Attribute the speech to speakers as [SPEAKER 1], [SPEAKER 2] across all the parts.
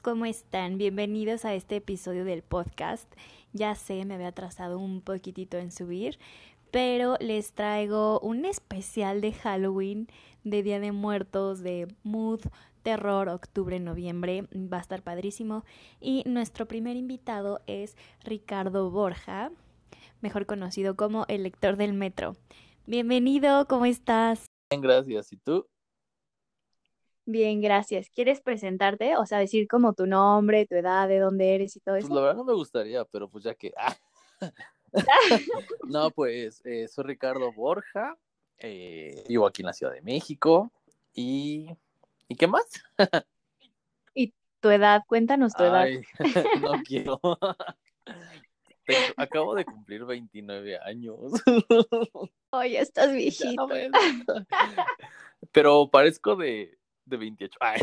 [SPEAKER 1] ¿cómo están? Bienvenidos a este episodio del podcast. Ya sé, me había atrasado un poquitito en subir, pero les traigo un especial de Halloween, de Día de Muertos, de Mood, Terror, octubre, noviembre. Va a estar padrísimo. Y nuestro primer invitado es Ricardo Borja, mejor conocido como el lector del metro. Bienvenido, ¿cómo estás?
[SPEAKER 2] Bien, gracias. ¿Y tú?
[SPEAKER 1] Bien, gracias. ¿Quieres presentarte? O sea, decir como tu nombre, tu edad, de dónde eres y todo
[SPEAKER 2] Pues
[SPEAKER 1] eso.
[SPEAKER 2] la verdad no me gustaría, pero pues ya que... ah. No, pues eh, soy Ricardo Borja, eh, vivo aquí en la Ciudad de México y... ¿Y qué más?
[SPEAKER 1] Tu edad, cuéntanos tu edad.
[SPEAKER 2] Ay, no quiero. Acabo de cumplir 29 años.
[SPEAKER 1] Oye, estás viejito.
[SPEAKER 2] Pero parezco de, de 28. Ay.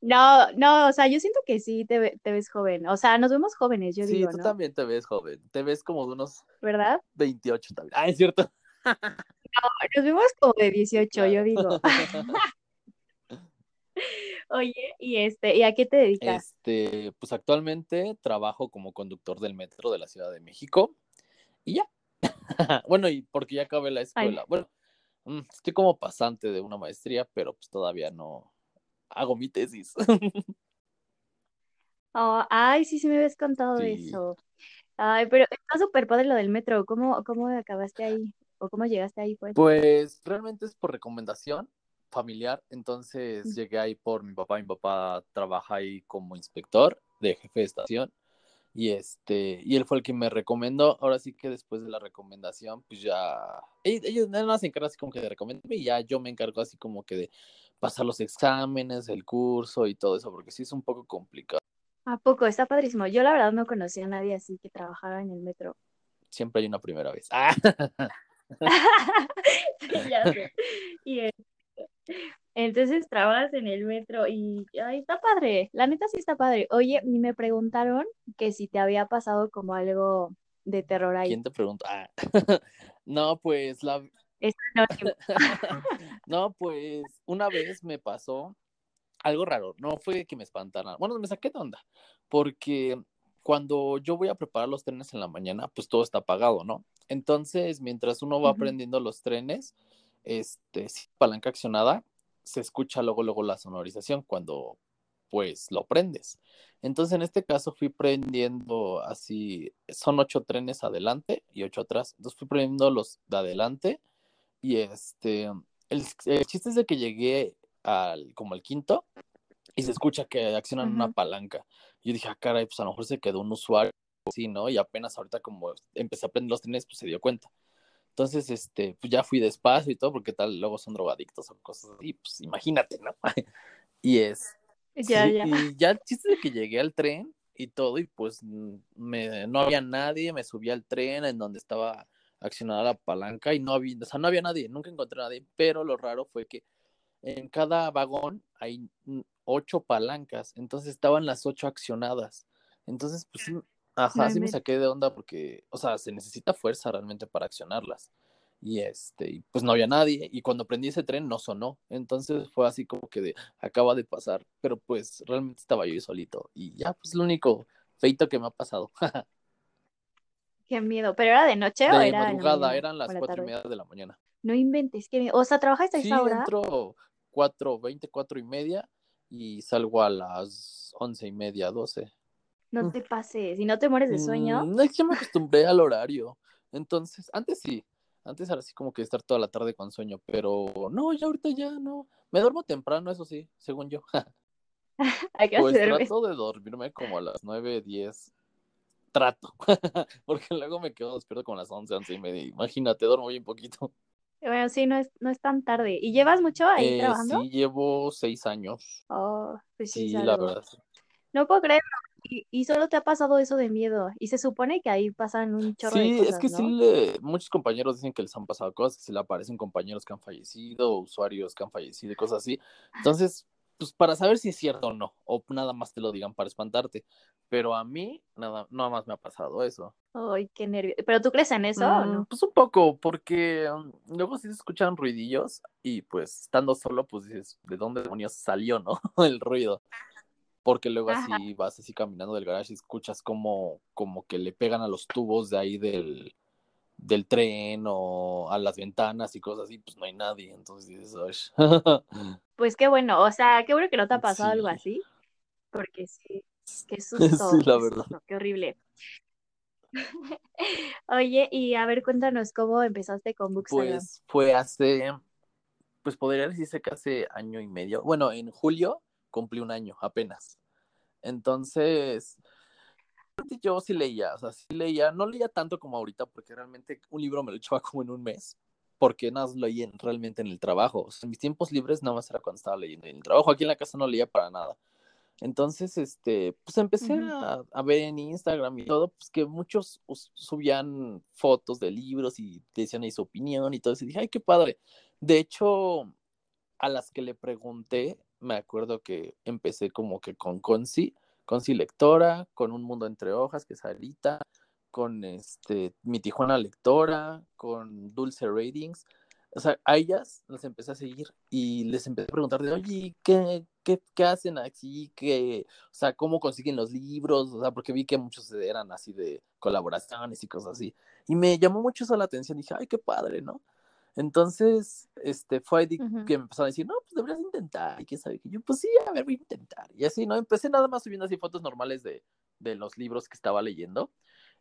[SPEAKER 1] No, no, o sea, yo siento que sí te, ve- te ves joven. O sea, nos vemos jóvenes, yo
[SPEAKER 2] Sí,
[SPEAKER 1] digo,
[SPEAKER 2] tú
[SPEAKER 1] ¿no?
[SPEAKER 2] también te ves joven. Te ves como de unos
[SPEAKER 1] ¿Verdad?
[SPEAKER 2] 28 también. Ah, es cierto.
[SPEAKER 1] Nos vemos como de 18, yo digo. Oye, y este, ¿y a qué te dedicas?
[SPEAKER 2] Este, pues actualmente trabajo como conductor del metro de la Ciudad de México y ya. Bueno, y porque ya acabé la escuela. Bueno, estoy como pasante de una maestría, pero pues todavía no hago mi tesis.
[SPEAKER 1] Oh, ay, sí, sí me habías contado
[SPEAKER 2] Sí.
[SPEAKER 1] eso. Ay, pero está súper padre lo del metro. ¿Cómo, cómo acabaste ahí? ¿O cómo llegaste ahí, pues?
[SPEAKER 2] Pues realmente es por recomendación familiar, entonces
[SPEAKER 1] Mm.
[SPEAKER 2] llegué ahí por mi papá. Mi papá trabaja ahí como inspector de jefe de estación y este y él fue el que me recomendó. Ahora sí que después de la recomendación, pues ya ellos, nada más se encargan así como que de recomendarme y ya yo me encargo así como que de pasar los exámenes, el curso y todo eso, porque sí es un poco complicado.
[SPEAKER 1] ¿A poco? Está padrísimo. Yo la verdad no conocía a nadie así que trabajara en el metro.
[SPEAKER 2] Siempre hay una primera vez. Ah,
[SPEAKER 1] Ya sé. Y este, entonces trabajas en el metro y ay, está padre. La neta sí está padre. Oye, y me preguntaron que si te había pasado como algo de terror ahí.
[SPEAKER 2] ¿Quién te pregunta? Ah. No, pues la. No, pues una vez me pasó algo raro, no fue que me espantaran, bueno, me saqué de onda, porque cuando yo voy a preparar los trenes en la mañana, pues todo está apagado, ¿no? Entonces, mientras uno va
[SPEAKER 1] Ujú.
[SPEAKER 2] prendiendo los trenes, este, palanca accionada, se escucha luego, luego la sonorización cuando, pues, lo prendes. Entonces, en este caso fui prendiendo así, son ocho trenes adelante y ocho atrás, entonces fui prendiendo los de adelante y este, el, el chiste es de que llegué al, como al quinto y se escucha que accionan una
[SPEAKER 1] Ujú.
[SPEAKER 2] palanca. Yo dije, ah, caray, pues a lo mejor se quedó un usuario, sí, ¿no? Y apenas ahorita como empecé a prender los trenes, pues se dio cuenta. Entonces, este, pues ya fui despacio y todo, porque tal, luego son drogadictos o cosas así, pues imagínate, ¿no? Y es,
[SPEAKER 1] Ya,
[SPEAKER 2] sí,
[SPEAKER 1] ya.
[SPEAKER 2] y ya el chiste de que llegué al tren y todo, y pues me, no había nadie, me subí al tren en donde estaba accionada la palanca y no había, o sea, no había nadie, nunca encontré a nadie, pero lo raro fue que en cada vagón hay ocho palancas, entonces estaban las ocho accionadas. Entonces, pues sí, ajá, sí me saqué de onda porque, o sea, se necesita fuerza realmente para accionarlas. Y este, y pues no había nadie, y cuando prendí ese tren no sonó. Entonces fue así como que de, acaba de pasar, pero pues realmente estaba yo solito. Y ya, pues lo único feito que me ha pasado.
[SPEAKER 1] Qué miedo. ¿Pero era de noche o
[SPEAKER 2] De
[SPEAKER 1] era en la
[SPEAKER 2] madrugada, eran
[SPEAKER 1] o
[SPEAKER 2] las
[SPEAKER 1] la
[SPEAKER 2] cuatro y
[SPEAKER 1] tarde?
[SPEAKER 2] media de la mañana.
[SPEAKER 1] No inventes, qué miedo. O sea, ¿trabajas a
[SPEAKER 2] Sí,
[SPEAKER 1] esa hora?
[SPEAKER 2] entro cuatro, veinte, cuatro y media y salgo a las once y media, doce.
[SPEAKER 1] No te pases. ¿Y no te mueres de sueño?
[SPEAKER 2] Mm, es que me acostumbré al horario. Entonces, antes sí, antes era así como que estar toda la tarde con sueño, pero no, ya ahorita ya no. Me duermo temprano, eso sí, según yo.
[SPEAKER 1] ¿A qué
[SPEAKER 2] Pues trato de dormirme como a las nueve, diez. Trato, porque luego me quedo despierto como a las once, once y media. Imagínate, duermo bien poquito.
[SPEAKER 1] Bueno, sí, no es, no es tan tarde. ¿Y llevas mucho ahí
[SPEAKER 2] Eh,
[SPEAKER 1] trabajando?
[SPEAKER 2] sí, llevo seis años.
[SPEAKER 1] Oh, pues sí,
[SPEAKER 2] Sí, la verdad.
[SPEAKER 1] No puedo creerlo. Y, y solo te ha pasado eso de miedo. Y se supone que ahí pasan un chorro de
[SPEAKER 2] Sí, es que
[SPEAKER 1] cosas,
[SPEAKER 2] sí,
[SPEAKER 1] ¿no?
[SPEAKER 2] le- muchos compañeros dicen que les han pasado cosas, que se le aparecen compañeros que han fallecido, usuarios que han fallecido y cosas así. Entonces, pues para saber si es cierto o no, o nada más te lo digan para espantarte. Pero a mí, nada, nada más me ha pasado eso.
[SPEAKER 1] Ay, qué nervio. ¿Pero tú crees en eso o
[SPEAKER 2] Mm,
[SPEAKER 1] no?
[SPEAKER 2] pues un poco, porque mm, luego sí se escuchan ruidillos y pues estando solo, pues dices, ¿de dónde demonios salió, no? El ruido. Porque luego así vas así caminando del garage y escuchas como, como que le pegan a los tubos de ahí del, del tren o a las ventanas y cosas así, pues no hay nadie, entonces dices,
[SPEAKER 1] pues qué bueno, o sea, qué bueno que no te ha pasado algo así, porque sí, qué susto,
[SPEAKER 2] sí, la verdad.
[SPEAKER 1] qué horrible. Oye, y a ver, cuéntanos cómo empezaste con Bookstagram.
[SPEAKER 2] Pues fue hace, pues podría decirse que hace año y medio, bueno, en julio cumplí un año apenas. Entonces, yo sí leía, o sea, sí leía, no leía tanto como ahorita, porque realmente un libro me lo echaba como en un mes, porque nada más leía realmente en el trabajo. O sea, en mis tiempos libres nada más era cuando estaba leyendo en el trabajo. Aquí en la casa no leía para nada. Entonces, este, pues empecé a, a, ver en Instagram y todo, pues que muchos subían fotos de libros y decían ahí su opinión y todo eso. Y dije, ay, qué padre. De hecho, a las que le pregunté, me acuerdo que empecé como que con Conci, Conci Lectora, con Un Mundo Entre Hojas, que es Alita, con este, mi Tijuana Lectora, con Dulce Ratings. O sea, a ellas las empecé a seguir y les empecé a preguntar de, oye, ¿qué, qué, qué hacen aquí? ¿Qué, o sea, ¿cómo consiguen los libros? O sea, porque vi que muchos eran así de colaboraciones y cosas así. Y me llamó mucho eso la atención. Dije, ay, qué padre, ¿no? Entonces, este, fue ahí que me empezaron a decir, no, pues deberías intentar, y que sabe que yo, pues sí, a ver, voy a intentar. Y así, ¿no? Empecé nada más subiendo así fotos normales de, de los libros que estaba leyendo.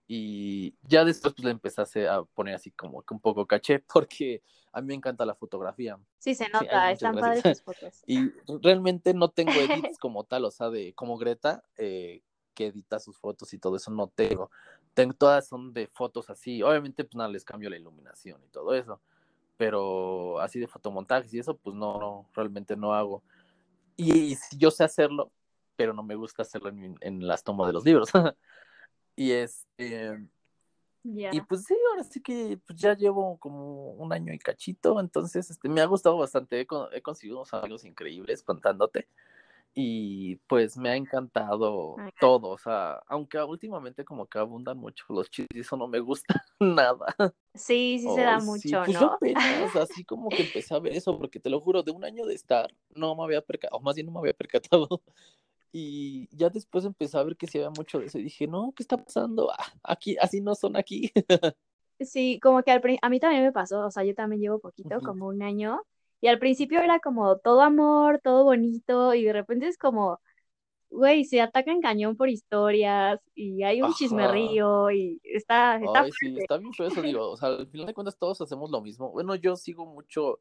[SPEAKER 2] Y ya después pues le empecé a poner así como que un poco caché, porque a mí me encanta la fotografía.
[SPEAKER 1] Sí, se nota, están padres tus fotos.
[SPEAKER 2] Y realmente no tengo edits como tal, o sea, de como Greta, eh, que edita sus fotos y todo eso, no tengo. tengo. Todas son de fotos así, obviamente pues nada, les cambio la iluminación y todo eso pero así de fotomontajes y eso, pues no, no realmente no hago. Y, yo sé hacerlo, pero no me gusta hacerlo en, las tomas de los libros. y este. Y pues sí, ahora sí que pues, ya llevo como un año y cachito, entonces este, me ha gustado bastante, he, he conseguido unos amigos increíbles contándote y pues me ha encantado todo, o sea, aunque últimamente como que abundan mucho los chistes, eso no me gusta nada.
[SPEAKER 1] Sí, sí se da mucho,
[SPEAKER 2] pues
[SPEAKER 1] ¿no?
[SPEAKER 2] así como que empecé a ver eso, porque te lo juro, de un año de estar, no me había percatado, o más bien no me había percatado, y ya después empecé a ver que se había mucho de eso, y dije, no, ¿qué está pasando? Ah, aquí, así no son aquí.
[SPEAKER 1] Sí, como que al, a mí también me pasó, o sea, yo también llevo poquito, como un año, y al principio era como todo amor, todo bonito, y de repente es como, güey, se atacan cañón por historias, y hay un chismerrío, y está, está
[SPEAKER 2] Ay, sí, está bien feo eso, digo, o sea, al final de cuentas todos hacemos lo mismo. Bueno, yo sigo mucho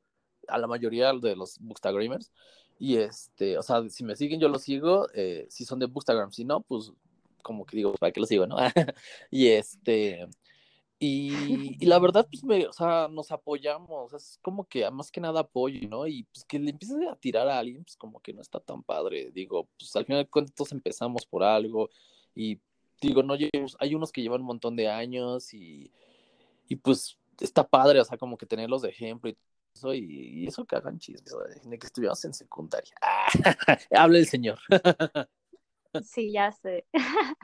[SPEAKER 2] a la mayoría de los bookstagramers, y este, o sea, si me siguen yo los sigo, eh, si son de bookstagram, si no, pues como que digo, ¿para qué los sigo, no? y este, y, la verdad, pues, me, o sea, nos apoyamos, es como que más que nada apoyo, ¿no? Y pues que le empieces a tirar a alguien, pues como que no está tan padre. Digo, pues al final de cuentas empezamos por algo y digo, no hay unos que llevan un montón de años y, y pues está padre, o sea, como que tenerlos de ejemplo y eso, y, eso que hagan chismes, de que estuviéramos en secundaria. habla el señor.
[SPEAKER 1] Sí, ya sé.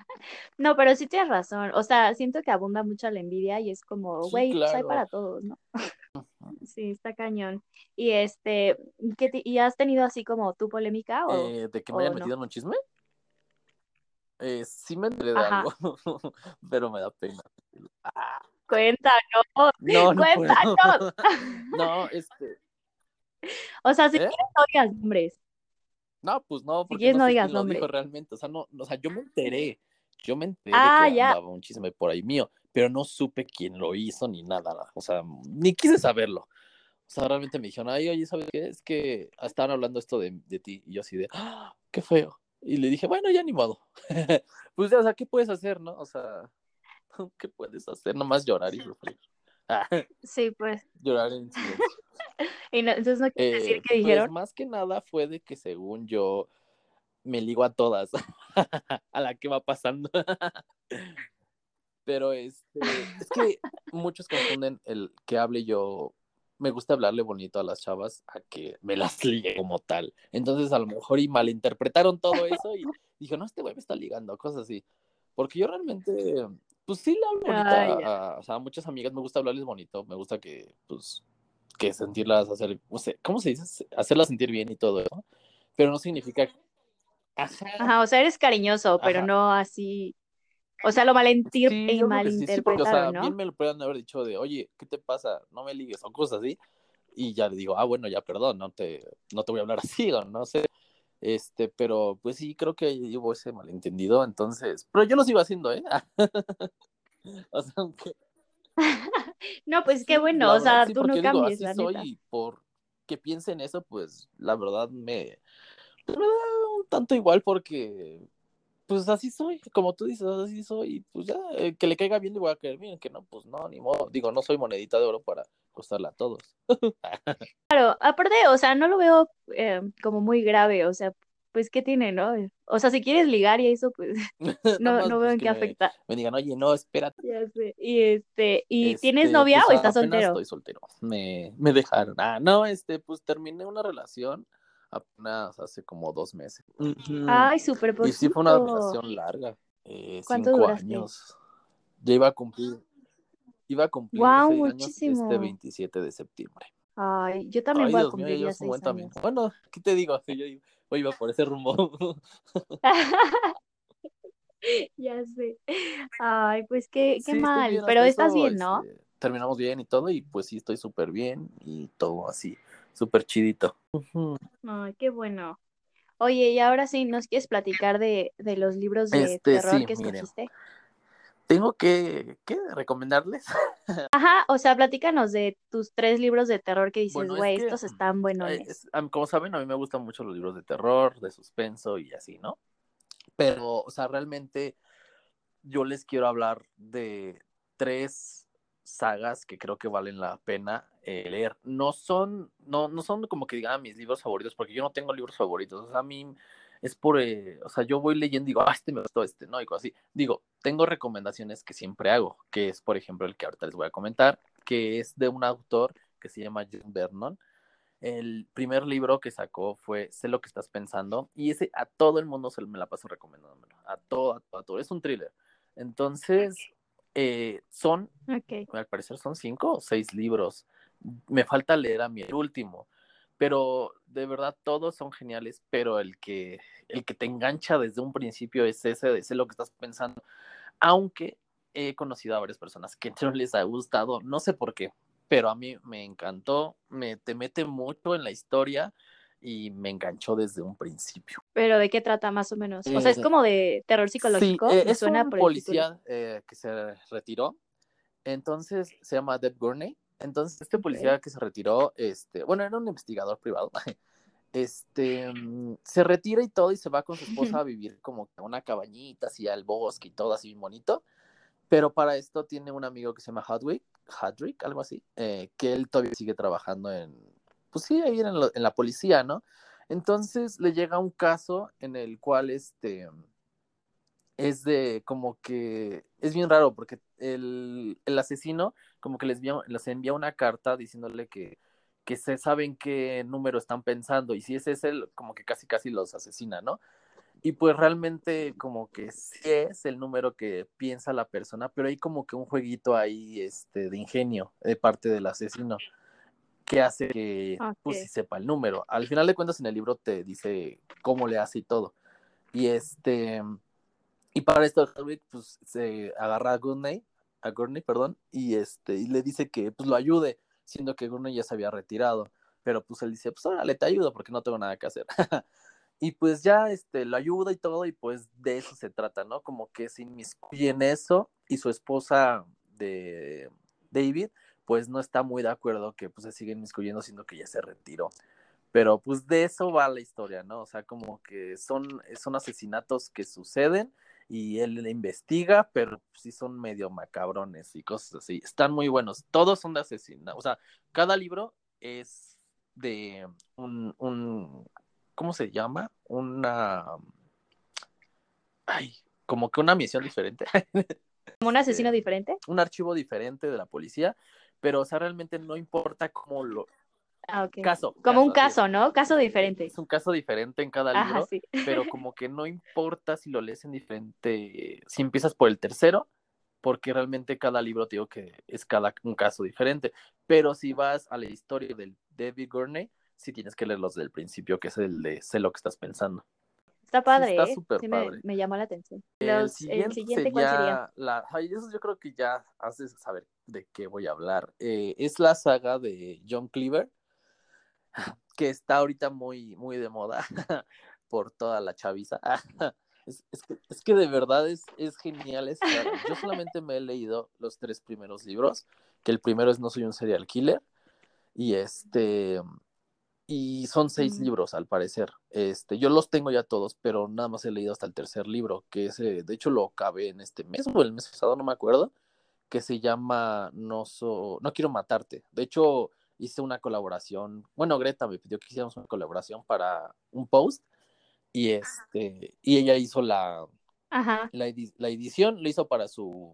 [SPEAKER 1] No, pero sí tienes razón. O sea, siento que abunda mucho la envidia y es como, güey, pues hay para todos, ¿no? Sí, está cañón. Y este, ¿qué ¿y has tenido así como tu polémica? O,
[SPEAKER 2] eh, ¿De que me haya metido en un chisme? Eh, sí me enteré de algo, pero me da pena.
[SPEAKER 1] Ah. Cuéntanos, no, no cuéntanos.
[SPEAKER 2] no, este.
[SPEAKER 1] O sea, si ¿Eh? quieres no digas nombres.
[SPEAKER 2] No, pues no, porque no, digas lo dijo realmente. O sea, no, o sea, yo me enteré. Yo me enteré
[SPEAKER 1] ah,
[SPEAKER 2] que andaba un chisme por ahí mío, pero no supe quién lo hizo ni nada. O sea, ni quise saberlo. O sea, realmente me dijeron, ay, oye, ¿sabes qué? Es que estaban hablando esto de, de ti. Y yo así de, ¡ah, qué feo! Y le dije, bueno, ya ni modo. pues, o sea, ¿qué puedes hacer, no? O sea, ¿qué puedes hacer? Nomás llorar y sufrir.
[SPEAKER 1] sí, pues.
[SPEAKER 2] Llorar en silencio.
[SPEAKER 1] Y entonces no quiere decir eh, que dijeron.
[SPEAKER 2] Pues más que nada fue de que según yo me ligo a todas, a la que va pasando. Pero este, es que muchos confunden el que hable yo. Me gusta hablarle bonito a las chavas a que me las ligue como tal. Entonces, a lo mejor y malinterpretaron todo eso y dije, no, este güey me está ligando, cosas así. Porque yo realmente, pues sí le hablo bonito a, o sea, a muchas amigas, me gusta hablarles bonito, me gusta que, pues, que sentirlas, hacer, ¿cómo se dice? Hacerlas sentir bien y todo eso, pero no significa,
[SPEAKER 1] Ajá. o sea, eres cariñoso, pero no así. O sea, lo malentir sí, malinterpretado, o sea,
[SPEAKER 2] bien me lo pueden haber dicho de, oye, ¿qué te pasa? No me ligues, o cosas así. Y ya le digo, ah, bueno, ya perdón, no te, no te voy a hablar así, o no sé. Este, pero pues sí, creo que hubo ese malentendido, entonces, pero yo lo sigo haciendo, ¿eh? o sea, aunque...
[SPEAKER 1] no, pues qué bueno, o sea, tú no cambies, así soy
[SPEAKER 2] y por que piensen eso, pues la verdad me, me da un tanto igual porque pues así soy, como tú dices, así soy, pues ya, eh, que le caiga bien le voy a caer bien, que no, pues no, ni modo, digo, no soy monedita de oro para costarla a todos.
[SPEAKER 1] claro, aparte, o sea, no lo veo eh, como muy grave, o sea, pues qué tiene, ¿no? O sea, si quieres ligar y eso, pues no, no, veo pues, en qué afecta.
[SPEAKER 2] Me digan, oye, no, espérate.
[SPEAKER 1] Ya sé. Y este, ¿y tienes este, novia o pues, estás soltero?
[SPEAKER 2] Estoy soltero. Me, me dejaron. Ah, no, este, pues terminé una relación apenas hace como dos meses.
[SPEAKER 1] Ay, súper
[SPEAKER 2] Y sí fue una relación larga. Eh, cinco años. Ya iba a cumplir. Iba a cumplir wow, muchísimo. este 27 de septiembre.
[SPEAKER 1] Ay, yo también voy a cumplir ya seis años.
[SPEAKER 2] Bueno, ¿qué te digo? Yo, yo iba por ese rumbo.
[SPEAKER 1] ya sé. Ay, pues qué, qué mal. Pero estás bien, ¿no?
[SPEAKER 2] Este, terminamos bien y todo, y pues sí, estoy súper bien y todo así, súper chidito.
[SPEAKER 1] Ay, qué bueno. Oye, y ahora sí, ¿nos quieres platicar de, de los libros de este, terror que escogiste?
[SPEAKER 2] Tengo que, ¿qué? ¿Recomendarles?
[SPEAKER 1] Ajá, o sea, platícanos de tus tres libros de terror que dices, güey, estos están buenos.
[SPEAKER 2] como saben, a mí me gustan mucho los libros de terror, de suspenso y así, ¿no? Pero, o sea, realmente yo les quiero hablar de tres sagas que creo que valen la pena eh, leer. No son, no, no son como que digan mis libros favoritos, porque yo no tengo libros favoritos. O sea, a mí es por, eh, o sea, yo voy leyendo y digo, ah, este me gustó, este, ¿no? Y así. Digo, tengo recomendaciones que siempre hago, que es, por ejemplo, el que ahorita les voy a comentar, que es de un autor que se llama John Vernon. El primer libro que sacó fue Sé lo que estás pensando, y ese a todo el mundo se me la paso recomendándomelo, a todo, a todo, a todo. Es un thriller. Entonces, eh, son, al parecer son cinco o seis libros. Me falta leer a mi el último pero de verdad todos son geniales, pero el que, el que te engancha desde un principio es ese de lo que estás pensando, aunque he conocido a varias personas que no les ha gustado, no sé por qué, pero a mí me encantó, me te mete mucho en la historia y me enganchó desde un principio.
[SPEAKER 1] ¿Pero de qué trata más o menos? o sea, es eh, como de terror psicológico.
[SPEAKER 2] Sí, es un policía eh, que se retiró, entonces se llama Deb Gurney, entonces, este policía que se retiró, este, bueno, era un investigador privado, este, mm, se retira y todo y se va con su esposa a vivir como a una cabañita, así al bosque y todo así bien bonito. Pero para esto tiene un amigo que se llama Hadwick, Hadrick, algo así, eh, que él todavía sigue trabajando en, pues sí, ahí en, en la policía, ¿no? Entonces le llega un caso en el cual este es de como que es bien raro porque el, asesino como que les envía, les envía una carta diciéndole que, que se saben qué número están pensando y si ese es el como que casi casi los asesina, ¿no? Y pues realmente como que sí es el número que piensa la persona, pero hay como que un jueguito ahí este, de ingenio de parte del asesino que hace que pues sepa el número. Al final de cuentas en el libro te dice cómo le hace y todo. Y este y para esto, pues se agarra a Gurney, a Gurney, perdón, y este, y le dice que pues lo ayude, siendo que Gurney ya se había retirado. Pero pues él dice, pues órale, te ayudo porque no tengo nada que hacer. y pues ya este, lo ayuda y todo, y pues de eso se trata, ¿no? Como que se inmiscuye en eso, y su esposa de David, pues no está muy de acuerdo que pues se sigue inmiscuyendo, siendo que ya se retiró. Pero pues de eso va la historia, ¿no? O sea, como que son, son asesinatos que suceden y él le investiga, pero sí son medio macabrones y cosas así. Están muy buenos. Todos son de asesinato. O sea, cada libro es de un, un ¿cómo se llama? Una, ay, como que una misión diferente.
[SPEAKER 1] ¿Como un asesino este, diferente?
[SPEAKER 2] Un archivo diferente de la policía, pero o sea, realmente no importa cómo lo,
[SPEAKER 1] Ah, caso. Como un caso, ¿no? Caso diferente.
[SPEAKER 2] Es un caso diferente en cada libro, pero como que no importa si lo lees en diferente, si empiezas por el tercero, porque realmente cada libro te digo que es cada un caso diferente, pero si vas a la historia del David Gurney, sí tienes que leerlos del principio, que es el de sé lo que estás pensando.
[SPEAKER 1] Está padre,
[SPEAKER 2] está
[SPEAKER 1] ¿eh?
[SPEAKER 2] súper
[SPEAKER 1] Sí me,
[SPEAKER 2] padre.
[SPEAKER 1] me llamó la atención.
[SPEAKER 2] El
[SPEAKER 1] Los-
[SPEAKER 2] siguiente,
[SPEAKER 1] el siguiente, ¿cuál sería?
[SPEAKER 2] La... Ay, eso yo creo que ya haces saber de qué voy a hablar. Eh, es la saga de John Cleaver, que está ahorita muy, muy de moda por toda la chaviza. Es, es que, es que de verdad es, es genial. esta- Yo solamente me he leído los tres primeros libros, que el primero es No soy un serial killer, y este... Y son seis libros, al parecer. Este, yo los tengo ya todos, pero nada más he leído hasta el tercer libro, que ese, de hecho, lo acabé en este mes o el mes pasado, no me acuerdo, que se llama No so, No quiero matarte. De hecho, hice una colaboración. Bueno, Greta me pidió que hiciéramos una colaboración para un post. Y este, y ella hizo la,
[SPEAKER 1] Ajá.
[SPEAKER 2] la, edi- la edición, lo hizo para su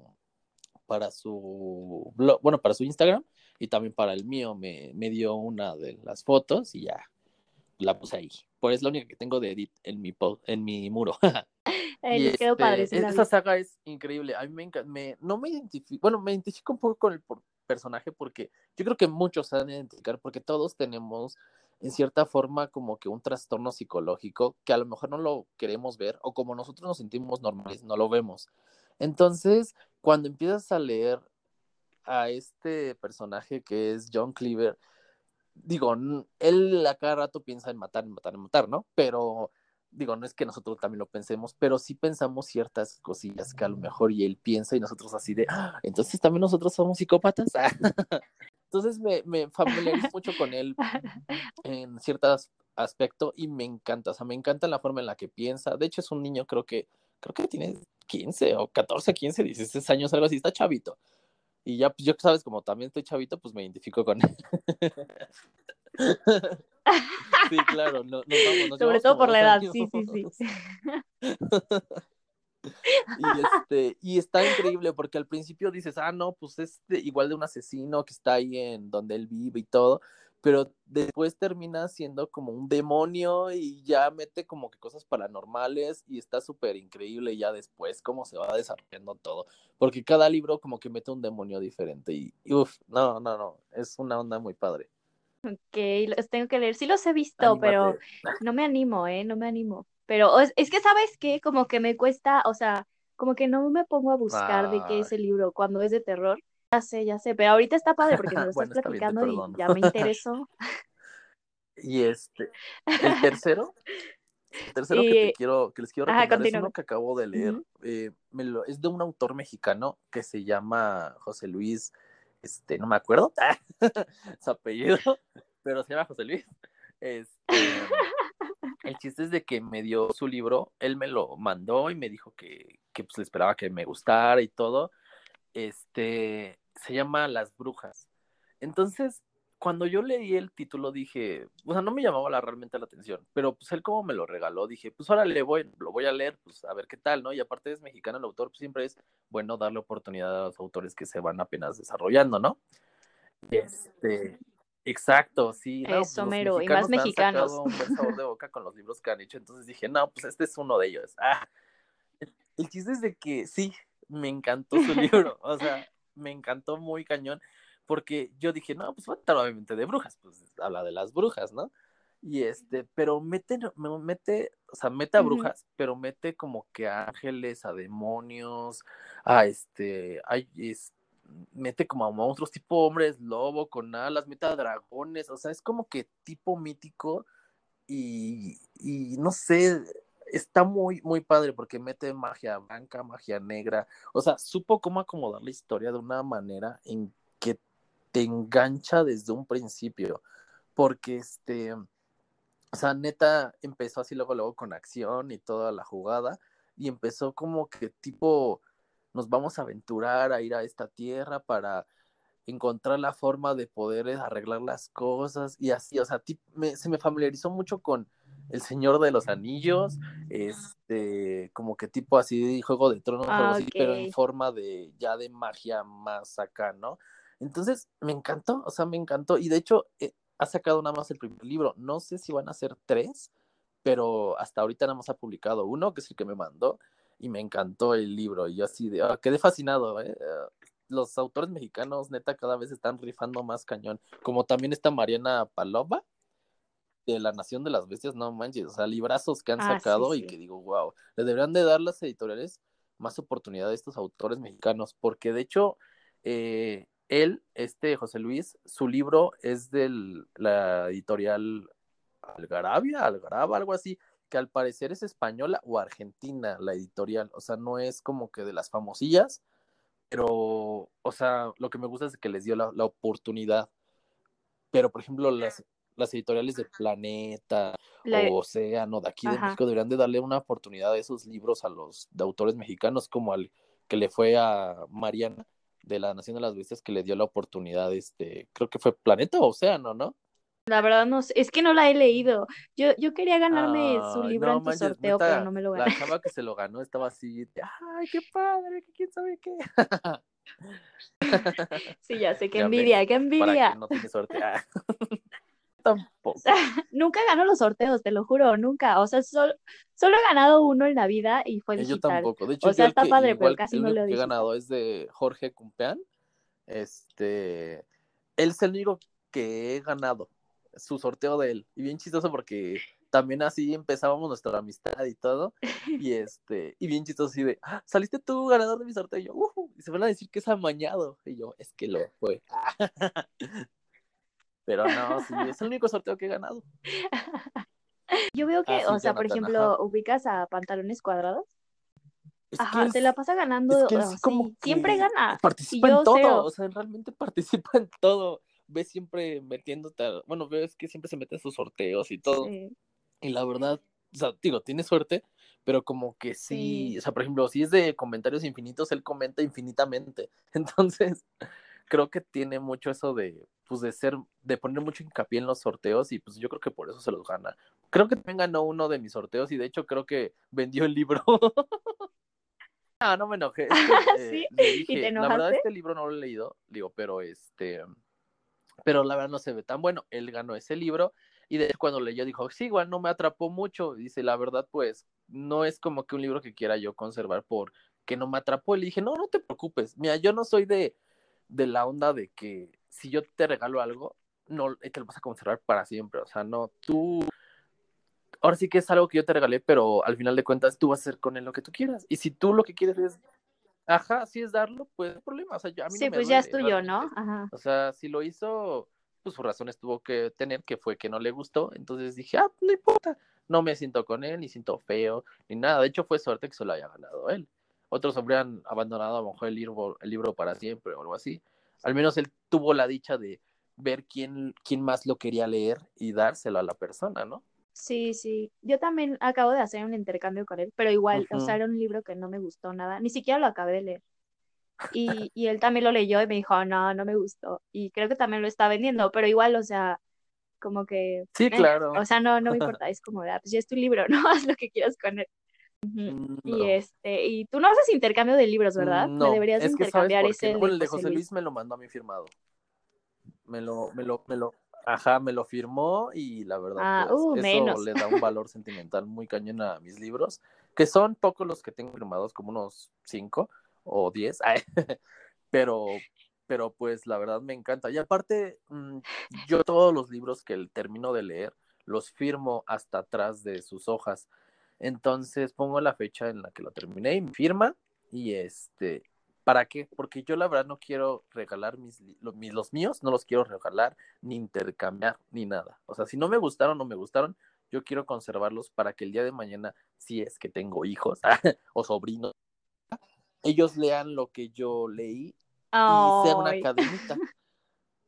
[SPEAKER 2] para su blog, bueno, para su Instagram y también para el mío me, me dio una de las fotos y ya la puse ahí. Pues es la única que tengo de edit en mi po- en mi muro.
[SPEAKER 1] Ay, les quedó
[SPEAKER 2] este,
[SPEAKER 1] padre,
[SPEAKER 2] saga es increíble. A mí me encanta, me, no me identifico, bueno, me identifico un poco con el por- personaje porque yo creo que muchos se van a identificar porque todos tenemos en cierta forma como que un trastorno psicológico que a lo mejor no lo queremos ver o como nosotros nos sentimos normales, no lo vemos. Entonces, cuando empiezas a leer a este personaje que es John Cleaver, digo, él a cada rato piensa en matar, en matar, en matar, ¿no? Pero digo, no es que nosotros también lo pensemos, pero sí pensamos ciertas cosillas que a lo mejor y él piensa y nosotros así de, "Ah, entonces también nosotros somos psicópatas. Entonces me, me familiarizo mucho con él en ciertos aspectos y me encanta, o sea, me encanta la forma en la que piensa. De hecho, es un niño, creo que, creo que tiene 15 o 14, 15, 16 años, algo así, está chavito. Y ya, pues yo, sabes, como también estoy chavito, pues me identifico con él. sí, claro, no, nos vamos, nos
[SPEAKER 1] Sobre todo por la edad,
[SPEAKER 2] años.
[SPEAKER 1] sí, sí, sí.
[SPEAKER 2] Y, este, y está increíble porque al principio dices, ah, no, pues es de- igual de un asesino que está ahí en donde él vive y todo, pero después termina siendo como un demonio y ya mete como que cosas paranormales y está súper increíble ya después cómo se va desarrollando todo, porque cada libro como que mete un demonio diferente y, y uff, no, no, no, es una onda muy padre.
[SPEAKER 1] Ok, los tengo que leer. Sí los he visto, pero no me animo, ¿eh? No me animo. Pero es, es que, ¿sabes qué? Como que me cuesta, o sea, como que no me pongo a buscar de qué es el libro cuando es de terror. Ya sé, ya sé, pero ahorita está padre porque me lo estás
[SPEAKER 2] Bueno, está bien, te
[SPEAKER 1] platicando y
[SPEAKER 2] perdono.
[SPEAKER 1] ya me interesó.
[SPEAKER 2] Y este, el tercero, el tercero que te
[SPEAKER 1] Y-
[SPEAKER 2] quiero, que les quiero
[SPEAKER 1] Ajá,
[SPEAKER 2] recomendar es
[SPEAKER 1] continúa.
[SPEAKER 2] uno que acabo de leer. Eh, me lo- es de un autor mexicano que se llama José Luis, este, no me acuerdo su apellido, pero se llama José Luis. Este, el chiste es de que me dio su libro, él me lo mandó y me dijo que, que pues le esperaba que me gustara y todo. Este, se llama Las Brujas. Entonces, cuando yo leí el título dije, o sea, no me llamaba la, realmente la atención, pero pues él como me lo regaló, dije, pues ahora le voy, lo voy a leer, pues a ver qué tal, ¿no? Y aparte es mexicano el autor, pues siempre es bueno darle oportunidad a los autores que se van apenas desarrollando, ¿no? Este, exacto, sí. no, pues,
[SPEAKER 1] Eso, mero, y más
[SPEAKER 2] mexicanos han un buen sabor de boca con los libros que han hecho, entonces dije, no, pues este es uno de ellos. Ah, el chiste es de que sí, me encantó su libro, o sea, me encantó muy cañón, porque yo dije, no, pues va a obviamente de brujas, pues habla de las brujas, ¿no? Y este, pero mete, me- mete, o sea, mete a brujas, pero mete como que a ángeles, a demonios, a este, es- mete como a monstruos tipo hombres lobo con alas, mete a dragones, o sea, es como que tipo mítico y, y no sé, está muy, muy padre porque mete magia blanca, magia negra, o sea, supo cómo acomodar la historia de una manera en que te engancha desde un principio, porque este, o sea, neta empezó así luego, luego con acción y toda la jugada, y empezó como que tipo, nos vamos a aventurar a ir a esta tierra para encontrar la forma de poder arreglar las cosas y así, o sea, me- se me familiarizó mucho con El Señor de los Anillos, este, como que tipo así, Juego de Tronos,
[SPEAKER 1] Ah,
[SPEAKER 2] así, pero en forma de ya de magia más acá, ¿no? Entonces, me encantó, o sea, me encantó, y de hecho, eh, ha sacado nada más el primer libro, no sé si van a ser tres, pero hasta ahorita nada más ha publicado uno, que es el que me mandó, y me encantó el libro, y yo así de, ah, quedé fascinado, ¿eh? Los autores mexicanos, neta, cada vez están rifando más cañón, como también está Mariana Paloma, de La Nación de las Bestias, no manches, o sea, librazos que han
[SPEAKER 1] Ah, sí,
[SPEAKER 2] sacado y que digo, wow, le deberían de dar las editoriales más oportunidad a estos autores mexicanos, porque de hecho, eh, él, este José Luis, su libro es de la editorial Algarabia, Algaraba, algo así, que al parecer es española o argentina la editorial, o sea, no es como que de las famosillas, pero, o sea, lo que me gusta es que les dio la, la oportunidad. Pero, por ejemplo, las, las editoriales de Planeta
[SPEAKER 1] La-
[SPEAKER 2] o Océano de aquí de
[SPEAKER 1] Ajá.
[SPEAKER 2] México deberían de darle una oportunidad a esos libros a los de autores mexicanos, como al que le fue a Mariana de la Nación de las Bestias, que le dio la oportunidad, este, creo que fue Planeta o Océano, ¿no?
[SPEAKER 1] La verdad no sé, es que no la he leído. Yo, yo quería ganarme su libro
[SPEAKER 2] no
[SPEAKER 1] en tu
[SPEAKER 2] manches,
[SPEAKER 1] sorteo, pero no me lo
[SPEAKER 2] La
[SPEAKER 1] gané.
[SPEAKER 2] chava que se lo ganó estaba así, ay, qué padre, que quién sabe qué.
[SPEAKER 1] Sí, ya sé, qué
[SPEAKER 2] Ya
[SPEAKER 1] envidia, qué
[SPEAKER 2] Para
[SPEAKER 1] envidia.
[SPEAKER 2] que no tiene suerte. Ah. Tampoco.
[SPEAKER 1] Nunca gano los sorteos, te lo juro, nunca. O sea, sol- solo he ganado uno en la vida y fue
[SPEAKER 2] Eh, Yo
[SPEAKER 1] digital.
[SPEAKER 2] tampoco. De hecho,
[SPEAKER 1] O sea,
[SPEAKER 2] yo
[SPEAKER 1] está
[SPEAKER 2] que,
[SPEAKER 1] padre, pero casi
[SPEAKER 2] el
[SPEAKER 1] no
[SPEAKER 2] que he ganado es de Jorge Cumpeán. Este, él es el único que he ganado. Su sorteo de él. Y bien chistoso porque también así empezábamos nuestra amistad y todo. Y este, y bien chistoso así de, "Ah, saliste tú ganador de mi sorteo. Y yo, "Ujú". y se van a decir que es amañado. Y yo, es que lo fue. Pero no, sí, es el único sorteo que he ganado.
[SPEAKER 1] Yo veo que,
[SPEAKER 2] Ah, sí,
[SPEAKER 1] o sea, por ejemplo,
[SPEAKER 2] ajá.
[SPEAKER 1] ubicas a pantalones cuadrados.
[SPEAKER 2] Es que
[SPEAKER 1] Ajá,
[SPEAKER 2] él
[SPEAKER 1] se la pasa ganando,
[SPEAKER 2] Es que sí como
[SPEAKER 1] siempre gana.
[SPEAKER 2] participa
[SPEAKER 1] Y yo
[SPEAKER 2] en todo,
[SPEAKER 1] cero.
[SPEAKER 2] o sea, realmente participa en todo. Ves siempre metiéndote, a- bueno, ves que siempre se mete a sus sorteos y todo.
[SPEAKER 1] Sí,
[SPEAKER 2] Y la verdad, o sea, digo, tiene suerte, pero como que sí,
[SPEAKER 1] sí.
[SPEAKER 2] o sea, por ejemplo, si es de comentarios infinitos, él comenta infinitamente. Entonces, creo que tiene mucho eso de, pues, de ser, de poner mucho hincapié en los sorteos y pues yo creo que por eso se los gana. Creo que también ganó uno de mis sorteos y de hecho creo que vendió el libro. Ah, no me enojé. Es que,
[SPEAKER 1] Sí,
[SPEAKER 2] eh, le
[SPEAKER 1] ¿y te
[SPEAKER 2] dije, la verdad
[SPEAKER 1] enojaste?
[SPEAKER 2] este libro no lo he leído, digo, pero este, pero la verdad no se ve tan bueno. Él ganó ese libro y de hecho cuando leyó dijo, sí, igual no me atrapó mucho. Dice, la verdad, pues, no es como que un libro que quiera yo conservar porque no me atrapó. Y le dije, no, no te preocupes. Mira, yo no soy de, de la onda de que si yo te regalo algo, no te lo vas a conservar para siempre. O sea, no, tú ahora sí que es algo que yo te regalé, pero al final de cuentas tú vas a hacer con él lo que tú quieras. Y si tú lo que quieres es, ajá, si es darlo, pues no problema. O sea, yo, a mí
[SPEAKER 1] Sí,
[SPEAKER 2] no me
[SPEAKER 1] pues ya es tuyo, ¿no? Ajá.
[SPEAKER 2] O sea, si lo hizo, pues sus razones tuvo que tener, que fue que no le gustó. Entonces dije, ah, no importa. No me siento con él, ni siento feo, ni nada. De hecho, fue suerte que se lo haya ganado él. Otros habrían abandonado a lo mejor el libro, el libro para siempre o algo así. Al menos él tuvo la dicha de ver quién, quién más lo quería leer y dárselo a la persona, ¿no?
[SPEAKER 1] Sí, sí. Yo también acabo de hacer un intercambio con él, pero igual, o sea, era un libro que no me gustó nada, ni siquiera lo acabé de leer. Y, y él también lo leyó y me dijo, no, no me gustó. Y creo que también lo está vendiendo, pero igual, o sea, como que,
[SPEAKER 2] Sí,
[SPEAKER 1] eh,
[SPEAKER 2] claro.
[SPEAKER 1] o sea, no, no me importa, es como, ah, pues ya es tu libro, ¿no? Haz lo que quieras con él. Ujú.
[SPEAKER 2] Mm,
[SPEAKER 1] Y
[SPEAKER 2] No,
[SPEAKER 1] este, y tú no haces intercambio de libros, ¿verdad? Me
[SPEAKER 2] no,
[SPEAKER 1] deberías de
[SPEAKER 2] es que sabes
[SPEAKER 1] intercambiar
[SPEAKER 2] por
[SPEAKER 1] ese
[SPEAKER 2] qué.
[SPEAKER 1] de
[SPEAKER 2] Bueno, el de
[SPEAKER 1] José
[SPEAKER 2] José
[SPEAKER 1] Luis.
[SPEAKER 2] Luis me lo mandó a mí firmado. Me lo, me lo, me lo, ajá, me lo firmó y la verdad,
[SPEAKER 1] Ah,
[SPEAKER 2] pues,
[SPEAKER 1] uh,
[SPEAKER 2] eso
[SPEAKER 1] menos.
[SPEAKER 2] le da un valor sentimental muy cañón a mis libros, que son pocos los que tengo firmados, como unos cinco o diez, pero, pero pues la verdad me encanta. Y aparte, mm, yo todos los libros que termino de leer, los firmo hasta atrás de sus hojas. Entonces pongo la fecha en la que lo terminé y mi firma y este, ¿para qué? Porque yo la verdad no quiero regalar mis, li- lo- mis- los míos, no los quiero regalar ni intercambiar ni nada. O sea, si no me gustaron o no me gustaron, yo quiero conservarlos para que el día de mañana, si es que tengo hijos o sobrinos, ellos lean lo que yo leí y sea una cadenita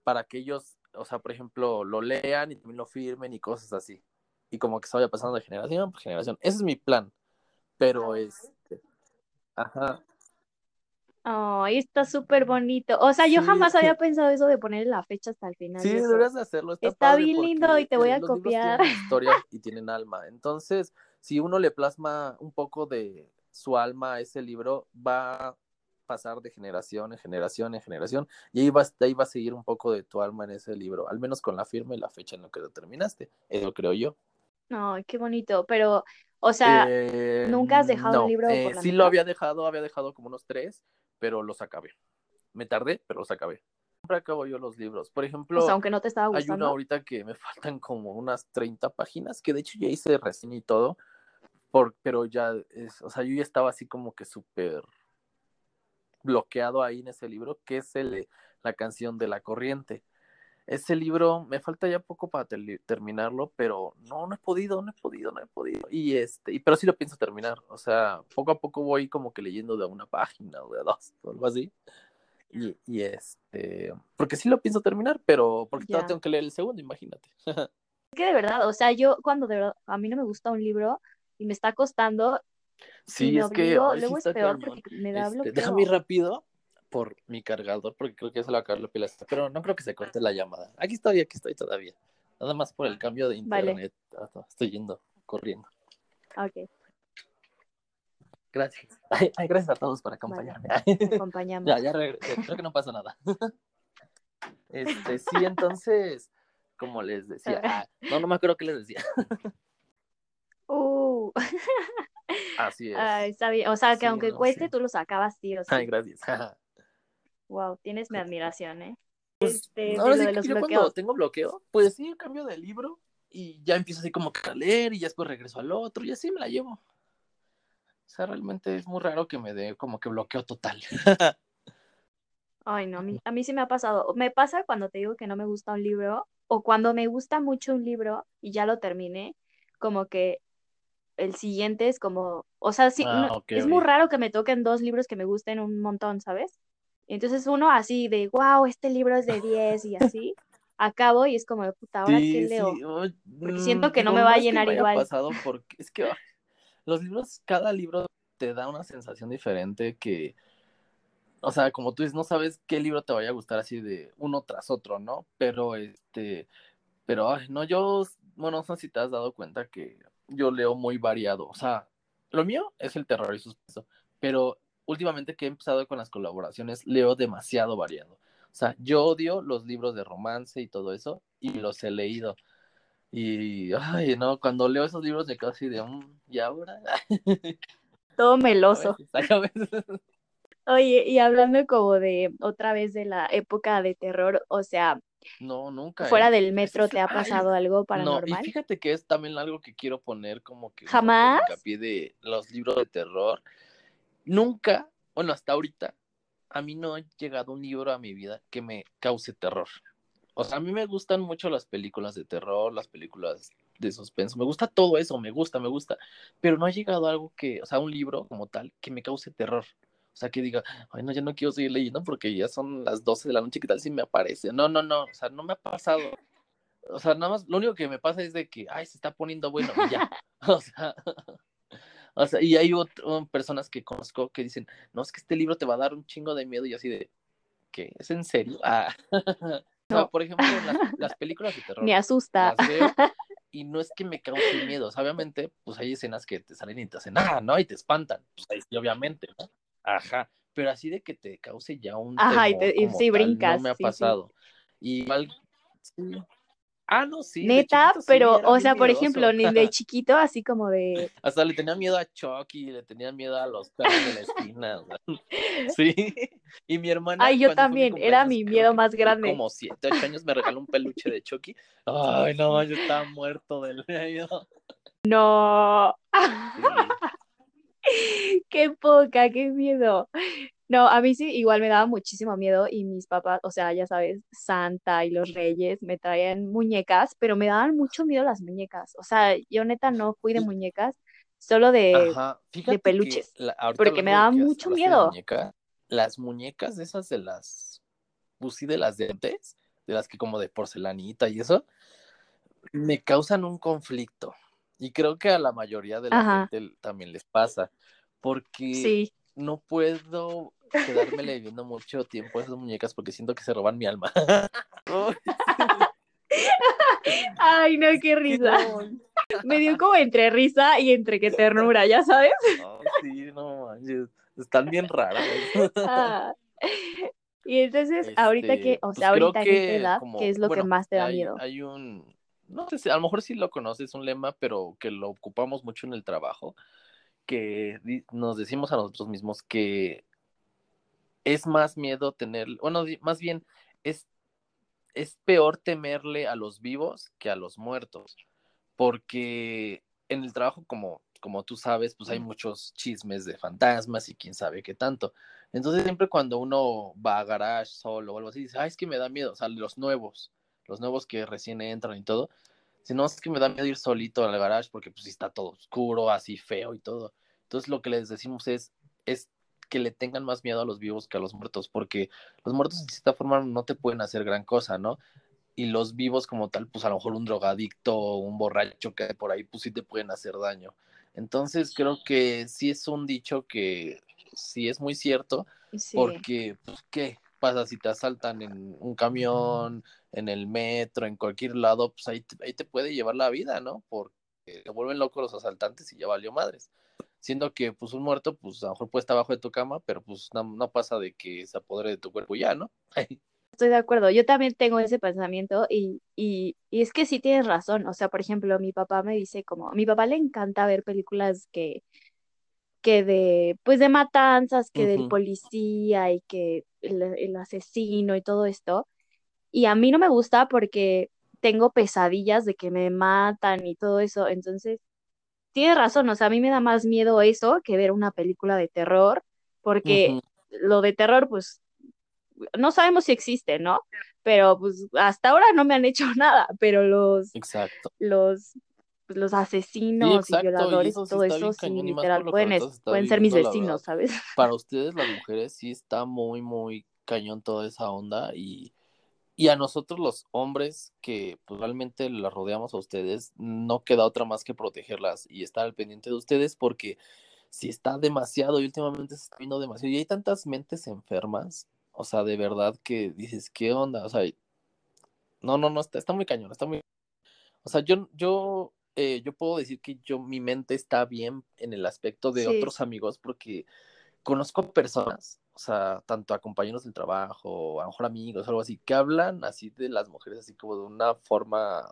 [SPEAKER 2] para que ellos, o sea, por ejemplo, lo lean y también lo firmen y cosas así. Y como que se vaya pasando de generación por generación. Ese es mi plan. Pero este, ajá.
[SPEAKER 1] Ay, está súper bonito. O sea, yo
[SPEAKER 2] Sí,
[SPEAKER 1] jamás había pensado eso de ponerle la fecha hasta el final
[SPEAKER 2] sí, deberías de hacerlo. Está,
[SPEAKER 1] Está bien lindo y te voy
[SPEAKER 2] eh,
[SPEAKER 1] a
[SPEAKER 2] los
[SPEAKER 1] copiar.
[SPEAKER 2] tienen historias y tienen alma. Entonces, si uno le plasma un poco de su alma a ese libro, va a pasar de generación en generación en generación y ahí va, ahí va a seguir un poco de tu alma en ese libro, al menos con la firma y la fecha en la que lo terminaste. Eso creo yo.
[SPEAKER 1] Ay, qué bonito. Pero, o sea,
[SPEAKER 2] Eh,
[SPEAKER 1] ¿nunca has dejado un
[SPEAKER 2] no,
[SPEAKER 1] libro
[SPEAKER 2] eh,
[SPEAKER 1] por la
[SPEAKER 2] sí
[SPEAKER 1] mitad?
[SPEAKER 2] lo había dejado, había dejado como unos tres, pero los acabé. Me tardé, pero los acabé. siempre acabo yo los libros. Por ejemplo,
[SPEAKER 1] sea, aunque no te estaba
[SPEAKER 2] hay uno
[SPEAKER 1] gustando.
[SPEAKER 2] ahorita que me faltan como unas 30 páginas, que de hecho ya hice reseña y todo, por, pero ya es, o sea, yo ya estaba así como que súper bloqueado ahí en ese libro, que es el, la canción de la corriente. Ese libro me falta ya poco para terminarlo, pero no, no he podido, no he podido, no he podido. Y este, y, pero sí lo pienso terminar. O sea, poco a poco voy como que leyendo de una página o de dos, o algo así. Y, y este, porque sí lo pienso terminar, pero porque todavía
[SPEAKER 1] Ya.
[SPEAKER 2] tengo que leer el segundo, imagínate.
[SPEAKER 1] Es que de verdad, o sea, yo cuando de verdad a mí no me gusta un libro y me está costando,
[SPEAKER 2] Sí, es que
[SPEAKER 1] obligo,
[SPEAKER 2] ay, sí
[SPEAKER 1] luego es
[SPEAKER 2] está
[SPEAKER 1] peor porque me da
[SPEAKER 2] Este,
[SPEAKER 1] bloqueo.
[SPEAKER 2] déjame ir rápido por mi cargador, porque creo que ya se le va a acabar la pila, pero no creo que se corte la llamada. Aquí estoy, aquí estoy todavía. Nada más por el cambio de
[SPEAKER 1] Vale.
[SPEAKER 2] internet. Ah, no, Estoy yendo, corriendo.
[SPEAKER 1] Ok,
[SPEAKER 2] Gracias. Ay, ay, gracias a todos por acompañarme.
[SPEAKER 1] te acompañamos.
[SPEAKER 2] ya, ya regresé. Creo que no pasa nada. Este, sí, entonces, como les decía, ah, no, no me acuerdo qué les decía.
[SPEAKER 1] Uh,
[SPEAKER 2] Así es.
[SPEAKER 1] ah, está bien. O sea, que
[SPEAKER 2] Sí,
[SPEAKER 1] aunque
[SPEAKER 2] no,
[SPEAKER 1] cueste,
[SPEAKER 2] sí.
[SPEAKER 1] tú lo sacabas sí o sí.
[SPEAKER 2] Ay, gracias.
[SPEAKER 1] Wow, tienes mi admiración, ¿eh?
[SPEAKER 2] Pues,
[SPEAKER 1] Este,
[SPEAKER 2] ahora sí que yo cuando
[SPEAKER 1] bloqueos.
[SPEAKER 2] tengo bloqueo, pues sí, cambio de libro y ya empiezo así como que a leer y ya después regreso al otro y así me la llevo. O sea, realmente es muy raro que me dé como que bloqueo total.
[SPEAKER 1] Ay, no, a mí, a mí sí me ha pasado. Me pasa cuando te digo que no me gusta un libro o cuando me gusta mucho un libro y ya lo terminé, como que el siguiente es como, o sea, sí,
[SPEAKER 2] Ah,
[SPEAKER 1] no- es muy raro que me toquen dos libros que me gusten un montón, ¿sabes? Entonces uno así de, wow, este libro es de 10 y así, acabo y es como, puta, ¿ahora qué
[SPEAKER 2] Sí,
[SPEAKER 1] leo?
[SPEAKER 2] sí, oh,
[SPEAKER 1] Porque
[SPEAKER 2] mm,
[SPEAKER 1] siento que no
[SPEAKER 2] digo,
[SPEAKER 1] me va a
[SPEAKER 2] es que
[SPEAKER 1] llenar
[SPEAKER 2] haya
[SPEAKER 1] igual.
[SPEAKER 2] pasado porque es que los libros, cada libro te da una sensación diferente que, o sea, como tú dices, no sabes qué libro te vaya a gustar así de uno tras otro, ¿no? Pero este, pero ay, no, yo, bueno, no sé si te has dado cuenta que yo leo muy variado, o sea, lo mío es el terror y suspenso, pero últimamente que he empezado con las colaboraciones, leo demasiado variado. O sea, yo odio los libros de romance y todo eso, y los he leído. Y, ay, no, cuando leo esos libros me quedo así de, "Mm, ¿y ahora?
[SPEAKER 1] Todo
[SPEAKER 2] A
[SPEAKER 1] meloso.
[SPEAKER 2] veces, a veces.
[SPEAKER 1] Oye, y hablando como de otra vez de la época de terror, o sea,
[SPEAKER 2] No, nunca,
[SPEAKER 1] fuera
[SPEAKER 2] ¿eh?
[SPEAKER 1] del
[SPEAKER 2] Ese
[SPEAKER 1] metro, ¿te ha
[SPEAKER 2] ay,
[SPEAKER 1] pasado algo
[SPEAKER 2] No, y
[SPEAKER 1] paranormal?
[SPEAKER 2] fíjate que es también algo que quiero poner como que un
[SPEAKER 1] ¿Jamás?
[SPEAKER 2] hincapié de los libros de terror. Nunca, bueno, hasta ahorita, a mí no ha llegado un libro a mi vida que me cause terror. O sea, a mí me gustan mucho las películas de terror, las películas de suspenso, me gusta todo eso, me gusta, me gusta, pero no ha llegado algo que, o sea, un libro como tal, que me cause terror. O sea, que diga, ay, no, ya no quiero seguir leyendo porque ya son las 12 de la noche, ¿qué tal si me aparece? No, no, no, o sea, no me ha pasado. O sea, nada más, lo único que me pasa es de que, ay, se está poniendo bueno y ya. O sea, o sea, y hay otras personas que conozco que dicen, no, es que este libro te va a dar un chingo de miedo y así de, ¿qué? ¿Es en serio? Ah.
[SPEAKER 1] No.
[SPEAKER 2] por ejemplo, las, las películas de terror,
[SPEAKER 1] Me asusta.
[SPEAKER 2] las veo y no es que me cause miedo, o sea, obviamente, pues hay escenas que te salen y te hacen, ah, ¿no? Y te espantan, pues ahí sí, obviamente, ¿no? Ajá, pero así de que te cause ya un
[SPEAKER 1] Ajá, y
[SPEAKER 2] temor
[SPEAKER 1] te- y
[SPEAKER 2] como
[SPEAKER 1] sí,
[SPEAKER 2] tal,
[SPEAKER 1] brincas,
[SPEAKER 2] no me ha
[SPEAKER 1] sí, sí.
[SPEAKER 2] pasado. Y sí. Ah, no, sí,
[SPEAKER 1] Neta,
[SPEAKER 2] chiquito
[SPEAKER 1] pero, o sea, por
[SPEAKER 2] miedoso.
[SPEAKER 1] ejemplo, ni de chiquito, así como de,
[SPEAKER 2] Hasta le tenía miedo a Chucky, le tenía miedo a los perros de la esquina. Sí. Y mi hermana.
[SPEAKER 1] Ay, yo
[SPEAKER 2] mi
[SPEAKER 1] también, era mi miedo más grande.
[SPEAKER 2] Como siete, ocho años me regaló un peluche de Chucky. Ay, no, yo estaba muerto del miedo.
[SPEAKER 1] no,
[SPEAKER 2] Sí.
[SPEAKER 1] qué poca, qué miedo. No, a mí sí, igual me daba muchísimo miedo y mis papás, o sea, ya sabes, Santa y los Reyes me traían muñecas, pero me daban mucho miedo las muñecas. O sea, yo neta no fui de muñecas, solo de,
[SPEAKER 2] que
[SPEAKER 1] peluches,
[SPEAKER 2] la-
[SPEAKER 1] porque me
[SPEAKER 2] de
[SPEAKER 1] daba mucho
[SPEAKER 2] de
[SPEAKER 1] miedo.
[SPEAKER 2] muñeca, las muñecas esas de las, pues sí, de las de antes, de las que como de porcelanita y eso, me causan un conflicto. Y creo que a la mayoría de la
[SPEAKER 1] Ajá,
[SPEAKER 2] gente también les pasa, porque
[SPEAKER 1] sí.
[SPEAKER 2] No puedo quedármele viendo mucho tiempo a esas muñecas porque siento que se roban mi alma. Ay,
[SPEAKER 1] Ay, no, qué risa. Me dio como entre risa y entre que ternura, ¿ya sabes?
[SPEAKER 2] ay, sí, no manches, están bien raras.
[SPEAKER 1] Ah, Y entonces, ahorita que,
[SPEAKER 2] Este,
[SPEAKER 1] o
[SPEAKER 2] pues
[SPEAKER 1] sea, ahorita
[SPEAKER 2] que
[SPEAKER 1] edad,
[SPEAKER 2] como,
[SPEAKER 1] ¿qué es lo que más te da
[SPEAKER 2] hay,
[SPEAKER 1] miedo?
[SPEAKER 2] hay un, no sé si, a lo mejor sí lo conoces, un lema, pero que lo ocupamos mucho en el trabajo, que nos decimos a nosotros mismos que es más miedo tener, bueno, más bien es, es peor temerle a los vivos que a los muertos, porque en el trabajo, como, como tú sabes, pues hay muchos chismes de fantasmas y quién sabe qué tanto. Entonces siempre cuando uno va a garage solo o algo así, dice, ay, es que me da miedo, o sea, los nuevos, los nuevos que recién entran y todo, si no, es que me da miedo ir solito al garage porque pues está todo oscuro, así feo y todo. Entonces lo que les decimos es, es que le tengan más miedo a los vivos que a los muertos, porque los muertos de cierta forma no te pueden hacer gran cosa, ¿no? Y los vivos como tal, pues a lo mejor un drogadicto o un borracho que por ahí, pues sí te pueden hacer daño. Entonces creo que sí es un dicho que sí es muy cierto, porque, pues, ¿qué pasa si te asaltan en un camión, en el metro, en cualquier lado? Pues ahí, ahí te puede llevar la vida, ¿no? Porque se vuelven locos los asaltantes y ya valió madres. Siendo que, pues, un muerto, pues, a lo mejor puede estar abajo de tu cama, pero, pues, no, pasa de que se apodere de tu cuerpo ya, ¿no?
[SPEAKER 1] Estoy de acuerdo, yo también tengo ese pensamiento y, y, y es que sí tienes razón, o sea, por ejemplo, mi papá me dice como, a mi papá le encanta ver películas que, que de, pues de matanzas, que del policía y que el, asesino y todo esto. Y a mí no me gusta porque tengo pesadillas de que me matan y todo eso. Entonces, tiene razón, o sea, a mí me da más miedo eso que ver una película de terror, porque lo de terror, pues, no sabemos si existe, ¿no? Pero pues hasta ahora no me han hecho nada, pero los,
[SPEAKER 2] Exacto.
[SPEAKER 1] los pues, los asesinos y violadores y todo eso, sí, literal, pueden, pueden ser mis vecinos, ¿sabes?
[SPEAKER 2] Para ustedes, las mujeres, sí está muy, muy cañón toda esa onda y, y a nosotros los hombres que pues, realmente las rodeamos a ustedes, no queda otra más que protegerlas y estar al pendiente de ustedes porque si está demasiado y últimamente se está viendo demasiado y hay tantas mentes enfermas, o sea, de verdad que dices, ¿qué onda? O sea, no, no, no, está, está muy cañón, está muy... O sea, yo, yo eh, yo puedo decir que yo, mi mente está bien en el aspecto de otros amigos porque conozco personas, o sea, tanto a compañeros del trabajo, a lo mejor amigos, algo así, que hablan así de las mujeres, así como de una forma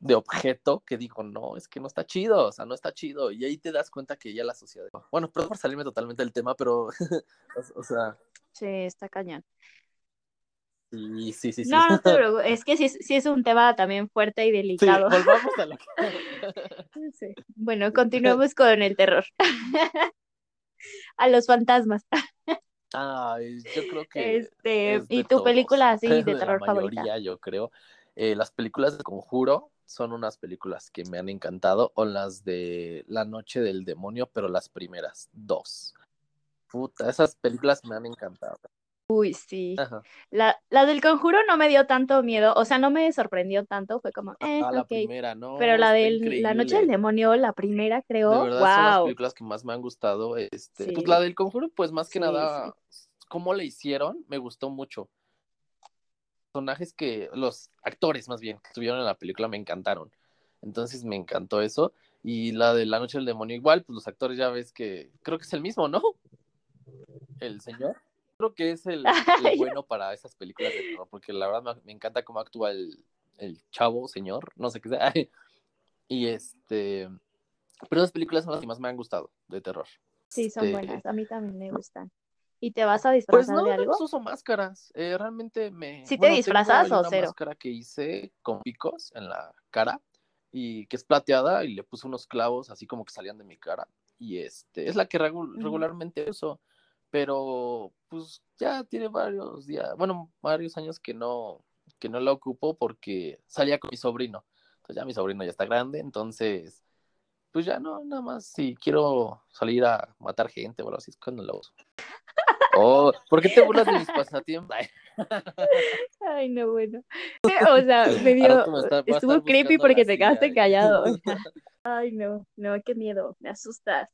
[SPEAKER 2] de objeto que digo, no, es que no está chido, o sea, no está chido. Y ahí te das cuenta que ya la sociedad. Bueno, perdón por salirme totalmente del tema, pero, o, sea.
[SPEAKER 1] Sí, está cañón.
[SPEAKER 2] Sí, sí, sí.
[SPEAKER 1] No, no pero es que sí, sí, es un tema también fuerte y delicado.
[SPEAKER 2] Sí, volvamos a que...
[SPEAKER 1] sí. Bueno, continuemos con el terror. A los fantasmas.
[SPEAKER 2] Ay, yo creo que.
[SPEAKER 1] Este, ¿Y tu película así de terror
[SPEAKER 2] la mayoría, favorita? Yo creo. Eh, las películas de Conjuro son unas películas que me han encantado, o las de La Noche del Demonio, pero las primeras dos. Puta, esas películas me han encantado.
[SPEAKER 1] Uy, sí. La, la del conjuro no me dio tanto miedo, o sea, no me sorprendió tanto, fue como, eh,
[SPEAKER 2] ah, la primera, ¿no?
[SPEAKER 1] Pero la de La Noche del Demonio, la primera, creo, de verdad, son las
[SPEAKER 2] películas que más me han gustado, este, pues la del conjuro, pues más que nada, cómo le hicieron, me gustó mucho. Personajes que, los actores más bien, que estuvieron en la película me encantaron, entonces me encantó eso, y la de La Noche del Demonio igual, pues los actores ya ves que, creo que es el mismo, ¿no? El señor creo que es el, bueno para esas películas de terror, porque la verdad me, encanta cómo actúa el, el, chavo, señor, no sé qué sea. Y este, pero esas películas son las que más me han gustado de terror.
[SPEAKER 1] Sí, son este, buenas, a mí también me gustan. ¿Y te vas a pues disfrazar
[SPEAKER 2] pues no,
[SPEAKER 1] de algo?
[SPEAKER 2] No, uso máscaras. Eh, realmente me.
[SPEAKER 1] ¿Sí te disfrazas o cero?
[SPEAKER 2] máscara que hice con picos en la cara y que es plateada y le puse unos clavos así como que salían de mi cara. Y este, es la que regularmente uso pero pues ya tiene varios días, bueno, varios años que no, que no la ocupo porque salía con mi sobrino. Entonces ya mi sobrino ya está grande, entonces pues ya no, nada más si quiero salir a matar gente o algo así es cuando la uso. Oh, ¿por qué te burlas de mis pasatiempos?
[SPEAKER 1] Ay, no, bueno. O sea, me dio, estuvo creepy porque te quedaste callado. Ay, no, no, qué miedo, me asustas.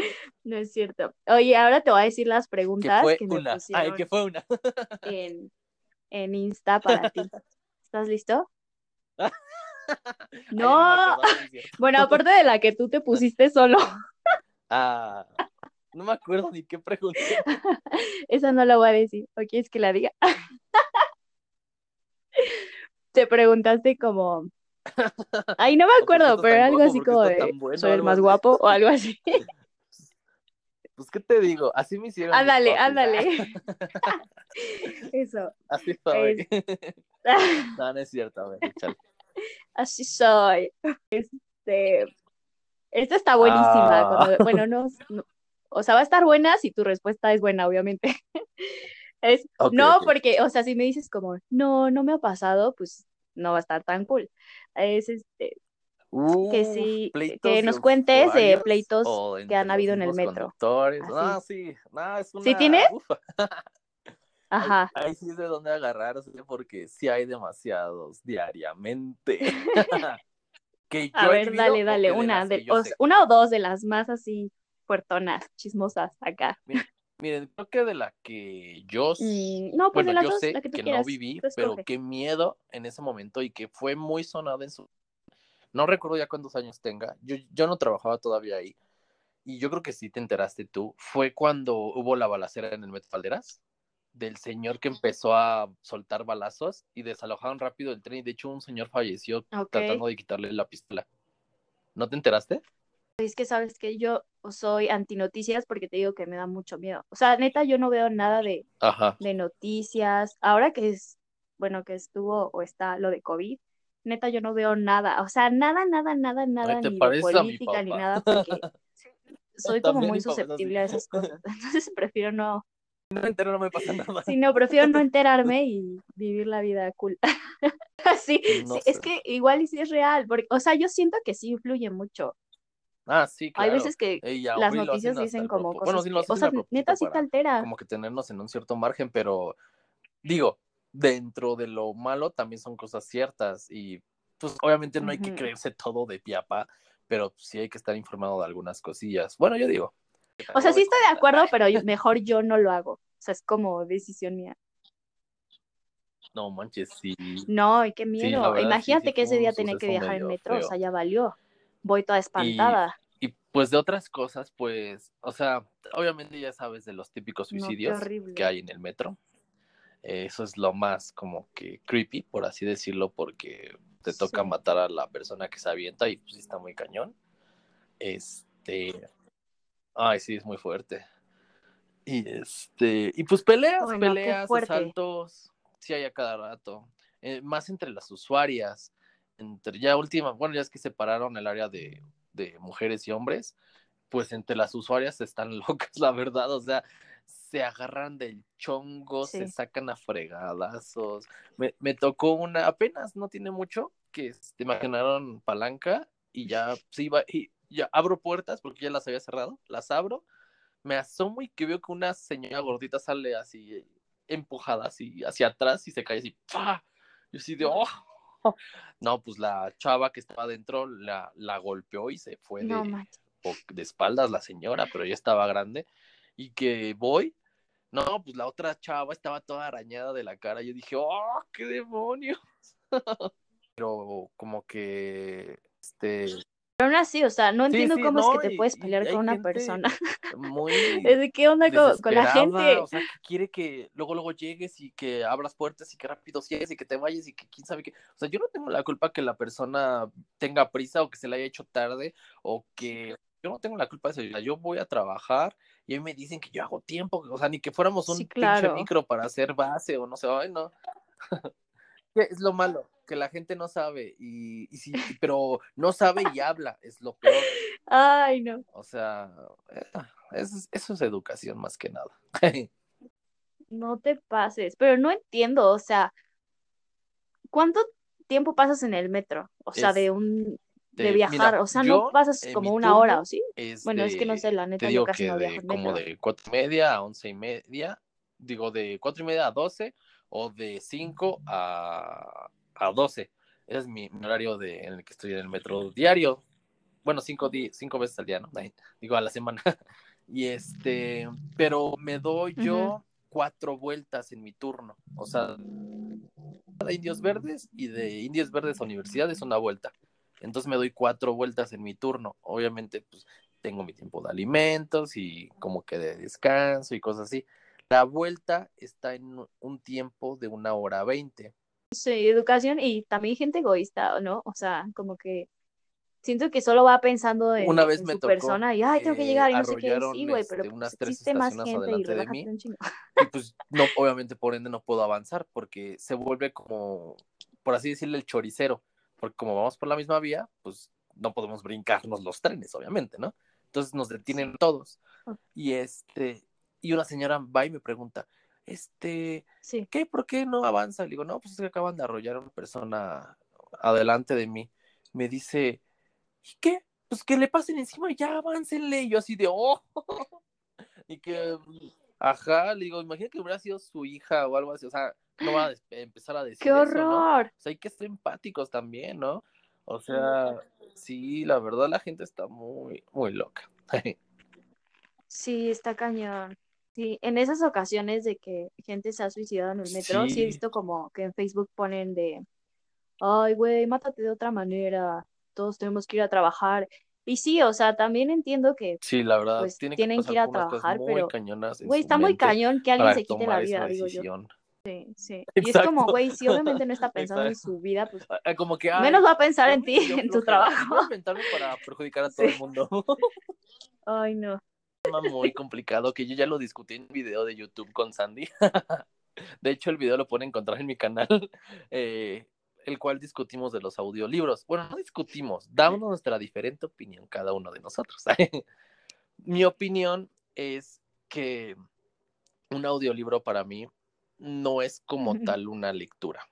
[SPEAKER 1] No es cierto. Oye, ahora te voy a decir las preguntas
[SPEAKER 2] que me Ay, que fue una.
[SPEAKER 1] en, en Insta para ti. ¿Estás listo? no. bueno, aparte de la que tú te pusiste solo.
[SPEAKER 2] ah, no me acuerdo ni qué pregunta.
[SPEAKER 1] Esa no la voy a decir. ¿O quieres que la diga? te preguntaste como. Ay, no me acuerdo, pero algo así como de. ¿Soy el más guapo o algo así?
[SPEAKER 2] Pues, ¿qué te digo? Así me hicieron.
[SPEAKER 1] Ándale, ándale. Eso.
[SPEAKER 2] Así soy. no, no es cierto, a ver, échale.
[SPEAKER 1] Así soy. Este. Esta está buenísima.
[SPEAKER 2] Ah.
[SPEAKER 1] bueno, no, no, O sea, va a estar buena si tu respuesta es buena, obviamente. Es, no, porque, o sea, si me dices como, no, no me ha pasado, pues no va a estar tan cool. Es este, que
[SPEAKER 2] Uf,
[SPEAKER 1] sí, que nos cuentes de pleitos que han habido en el metro.
[SPEAKER 2] Ah, sí, no, es una.
[SPEAKER 1] ¿Sí tienes?
[SPEAKER 2] Ahí,
[SPEAKER 1] Ajá.
[SPEAKER 2] ahí sí es de dónde agarrarse, porque sí hay demasiados diariamente. que
[SPEAKER 1] A ver, dale, dale, una, de, o una o dos de las más así fuertonas, chismosas acá.
[SPEAKER 2] Miren, creo que de la que yo,
[SPEAKER 1] Mm, no, pues
[SPEAKER 2] bueno,
[SPEAKER 1] de las
[SPEAKER 2] yo
[SPEAKER 1] dos,
[SPEAKER 2] sé
[SPEAKER 1] la que tú
[SPEAKER 2] que
[SPEAKER 1] quieras.
[SPEAKER 2] no viví, pero qué miedo en ese momento y que fue muy sonada en su... No recuerdo ya cuántos años tenga, yo, yo no trabajaba todavía ahí y yo creo que sí te enteraste tú, fue cuando hubo la balacera en el Metro Valderas, del señor que empezó a soltar balazos y desalojaron rápido el tren y de hecho un señor falleció
[SPEAKER 1] Ok.
[SPEAKER 2] tratando de quitarle la pistola. ¿No te enteraste?
[SPEAKER 1] Es que sabes que yo soy antinoticias porque te digo que me da mucho miedo. O sea, neta, yo no veo nada de,
[SPEAKER 2] Ajá.
[SPEAKER 1] de noticias. Ahora que es, bueno, que estuvo o está lo de COVID, neta, yo no veo nada. O sea, nada, nada, nada, nada,
[SPEAKER 2] te
[SPEAKER 1] ni de política ni nada, porque soy como muy susceptible a esas cosas. Entonces prefiero no,
[SPEAKER 2] No me entero, no me pasa nada.
[SPEAKER 1] sí, no, prefiero no enterarme y vivir la vida cool. Sí,
[SPEAKER 2] No
[SPEAKER 1] sí, es
[SPEAKER 2] sé.
[SPEAKER 1] que igual y sí es real, porque, o sea, yo siento que sí influye mucho.
[SPEAKER 2] Ah, sí, claro.
[SPEAKER 1] Hay veces que
[SPEAKER 2] Ey,
[SPEAKER 1] las noticias dicen como cosas
[SPEAKER 2] Bueno, sí
[SPEAKER 1] que, o sea, neta sí te altera.
[SPEAKER 2] como que tenernos en un cierto margen, pero digo, dentro de lo malo también son cosas ciertas y pues obviamente no hay que creerse todo de piapa, pero sí hay que estar informado de algunas cosillas. Bueno, yo digo.
[SPEAKER 1] O sea, sí estoy de acuerdo, pero mejor yo no lo hago. O sea, es como decisión mía.
[SPEAKER 2] No manches, sí.
[SPEAKER 1] No, y qué
[SPEAKER 2] Sí,
[SPEAKER 1] miedo.
[SPEAKER 2] verdad,
[SPEAKER 1] Imagínate
[SPEAKER 2] sí
[SPEAKER 1] que ese día tenía que viajar en metro, o sea, ya valió. Voy toda espantada.
[SPEAKER 2] y pues de otras cosas, pues, o sea, obviamente ya sabes de los típicos
[SPEAKER 1] No,
[SPEAKER 2] suicidios que hay en el metro. Eh, Eso es lo más como que creepy, por así decirlo, porque te toca
[SPEAKER 1] Sí.
[SPEAKER 2] matar a la persona que se avienta y pues está muy cañón. Este, ay, sí, es muy fuerte. Y este, y pues peleas, peleas, asaltos, sí hay a cada rato. Eh, más entre las usuarias, entre ya última, bueno, ya es que separaron el área de, de mujeres y hombres, pues entre las usuarias están locas, la verdad, o sea, se agarran del chongo, se sacan a fregadazos. Me, me tocó una, apenas no tiene mucho, que me generaron palanca y ya se iba, y ya abro puertas porque ya las había cerrado, las abro, me asomo y que veo que una señora gordita sale así empujada así hacia atrás y se cae así, ¡pah! Yo así de, ¡oh! No, pues la chava que estaba adentro la, la golpeó y se fue
[SPEAKER 1] No
[SPEAKER 2] de espaldas la señora, pero ya estaba grande. Y que voy, no, pues la otra chava estaba toda arañada de la cara. Yo dije, ¡oh, qué demonios! pero como que, este,
[SPEAKER 1] Pero aún así, o sea, no entiendo
[SPEAKER 2] sí,
[SPEAKER 1] cómo
[SPEAKER 2] no,
[SPEAKER 1] es que te
[SPEAKER 2] y-
[SPEAKER 1] puedes pelear con una persona.
[SPEAKER 2] muy
[SPEAKER 1] Es de qué onda con, con la gente.
[SPEAKER 2] o sea, que quiere que luego luego llegues y que abras puertas y que rápido cierres y que te vayas y que quién sabe qué. O sea, yo no tengo la culpa que la persona tenga prisa o que se le haya hecho tarde o que yo no tengo la culpa de eso. Yo voy a trabajar y me dicen que yo hago tiempo, o sea, ni que fuéramos un
[SPEAKER 1] Sí,
[SPEAKER 2] pinche micro para hacer base o no sé, ay, no. ¿Qué Es lo malo, que la gente no sabe y, y sí, pero no sabe y habla, es lo peor.
[SPEAKER 1] Ay, no.
[SPEAKER 2] O sea, es- eso es educación más que nada.
[SPEAKER 1] No te pases. Pero no entiendo, o sea, ¿cuánto tiempo pasas en el metro? O sea, de un de viajar,
[SPEAKER 2] mira,
[SPEAKER 1] o sea, no pasas
[SPEAKER 2] en
[SPEAKER 1] como una hora, ¿o sí?
[SPEAKER 2] es
[SPEAKER 1] Bueno, es que no sé, la neta,
[SPEAKER 2] te
[SPEAKER 1] yo
[SPEAKER 2] digo
[SPEAKER 1] casi
[SPEAKER 2] que
[SPEAKER 1] no
[SPEAKER 2] de
[SPEAKER 1] viajo
[SPEAKER 2] como de cuatro y media a once y media, digo de cuatro y media a doce o de cinco a, a doce. Ese es mi, mi horario de, en el que estoy en el metro diario. Bueno, cinco, di- cinco veces al día, ¿no? Digo, a la semana. Y este, pero me doy yo cuatro vueltas en mi turno. O sea, de Indios Verdes y de Indios Verdes a Universidad es una vuelta. Entonces me doy cuatro vueltas en mi turno. Obviamente, pues tengo mi tiempo de alimentos y como que de descanso y cosas así. La vuelta está en un tiempo de una hora veinte.
[SPEAKER 1] Sí, educación y también gente egoísta, ¿no? O sea, como que siento que solo va pensando en,
[SPEAKER 2] Una vez
[SPEAKER 1] en
[SPEAKER 2] me
[SPEAKER 1] su
[SPEAKER 2] tocó
[SPEAKER 1] persona y, ay, tengo que llegar y no sé qué, sí, güey, pero
[SPEAKER 2] este,
[SPEAKER 1] pues,
[SPEAKER 2] unas tres
[SPEAKER 1] existe más gente y
[SPEAKER 2] de mí.
[SPEAKER 1] un.
[SPEAKER 2] Y pues no, obviamente por ende no puedo avanzar porque se vuelve como, por así decirle, el choricero. Porque como vamos por la misma vía, pues no podemos brincarnos los trenes, obviamente, ¿no? Entonces nos detienen todos. Y este, y una señora va y me pregunta, este,
[SPEAKER 1] Sí.
[SPEAKER 2] ¿qué? ¿Por qué no avanza? Le digo, no, pues es que acaban de arrollar a una persona adelante de mí. Me dice, ¿y qué? Pues que le pasen encima y ya aváncenle. Y yo así de, oh. y que, ajá, le digo, imagina que hubiera sido su hija o algo así. O sea, no va a empezar a decir
[SPEAKER 1] ¡Qué
[SPEAKER 2] eso, ¿no?
[SPEAKER 1] horror!
[SPEAKER 2] O sea, hay que ser empáticos también, ¿no? O sea, sí, la verdad la gente está muy, muy loca.
[SPEAKER 1] Sí, está cañón. Sí, en esas ocasiones de que gente se ha suicidado en el metro, sí he visto como que en Facebook ponen de, ay, güey, mátate de otra manera, todos tenemos que ir a trabajar. Y sí, o sea, también entiendo que
[SPEAKER 2] Sí, la verdad,
[SPEAKER 1] pues
[SPEAKER 2] tiene que
[SPEAKER 1] tienen que ir a trabajar, pero, güey, está muy cañón que alguien se quite la vida, digo yo. Sí, sí. Y es como, güey, si obviamente no está pensando en su vida, pues
[SPEAKER 2] Como que, ay,
[SPEAKER 1] menos va a pensar en ti, en tu.
[SPEAKER 2] Voy
[SPEAKER 1] trabajo.
[SPEAKER 2] a inventarme para perjudicar a todo
[SPEAKER 1] Sí.
[SPEAKER 2] el mundo.
[SPEAKER 1] Ay, no.
[SPEAKER 2] tema muy complicado que yo ya lo discutí en un video de YouTube con Sandy. De hecho, el video lo pueden encontrar en mi canal, eh, el cual discutimos de los audiolibros. Bueno, no discutimos, damos nuestra diferente opinión cada uno de nosotros. Mi opinión es que un audiolibro para mí no es como tal una lectura,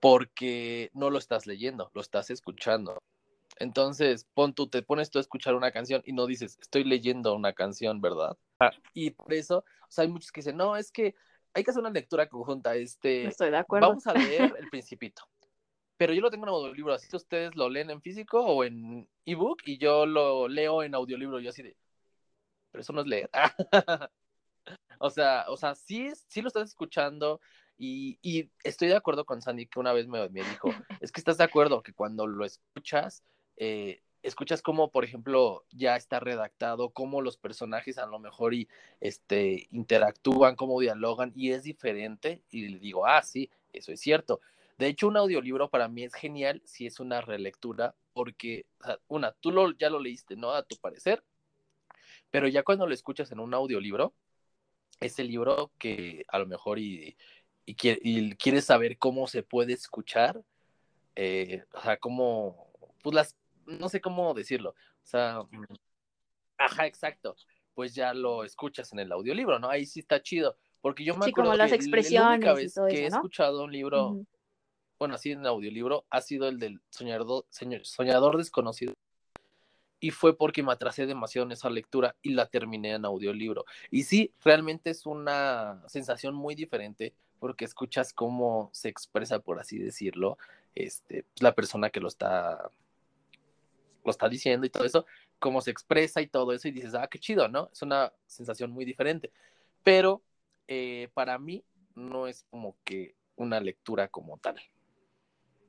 [SPEAKER 2] porque no lo estás leyendo, lo estás escuchando. Entonces, pon tú, te pones tú a escuchar una canción y no dices, estoy leyendo una canción, ¿verdad? Y por eso, o sea, hay muchos que dicen, no, es que hay que hacer una lectura conjunta. Este,
[SPEAKER 1] Estoy de acuerdo.
[SPEAKER 2] vamos a leer El Principito. Pero yo lo tengo en audiolibro, así que ustedes lo leen en físico o en ebook y yo lo leo en audiolibro. Yo así de, pero eso no es leer. o sea, o sea, sí, sí lo estás escuchando y, y estoy de acuerdo con Sandy que una vez me, me dijo, es que estás de acuerdo que cuando lo escuchas, eh, escuchas cómo, por ejemplo, ya está redactado, cómo los personajes a lo mejor y, este, interactúan, cómo dialogan, y es diferente, y le digo, ah, sí, eso es cierto. De hecho, un audiolibro para mí es genial si es una relectura, porque, o sea, una, tú lo, ya lo leíste, ¿no? A tu parecer, pero ya cuando lo escuchas en un audiolibro, ese libro que a lo mejor y, y, quiere- y quieres saber cómo se puede escuchar, eh, o sea, cómo, pues las, no sé cómo decirlo, o sea, ajá, exacto, pues ya lo escuchas en el audiolibro, ¿no? Ahí sí está chido, porque yo me
[SPEAKER 1] Sí,
[SPEAKER 2] acuerdo
[SPEAKER 1] como las
[SPEAKER 2] que la única
[SPEAKER 1] expresiones y
[SPEAKER 2] vez
[SPEAKER 1] todo
[SPEAKER 2] que he
[SPEAKER 1] eso, ¿no?
[SPEAKER 2] escuchado un libro, bueno, así en audiolibro, ha sido el del soñador, soñador desconocido. Y fue porque me atrasé demasiado en esa lectura y la terminé en audiolibro. Y sí, realmente es una sensación muy diferente porque escuchas cómo se expresa, por así decirlo, este, la persona que lo está, lo está diciendo y todo eso, cómo se expresa y todo eso, y dices, ah, qué chido, ¿no? Es una sensación muy diferente. Pero eh, para mí no es como que una lectura como tal.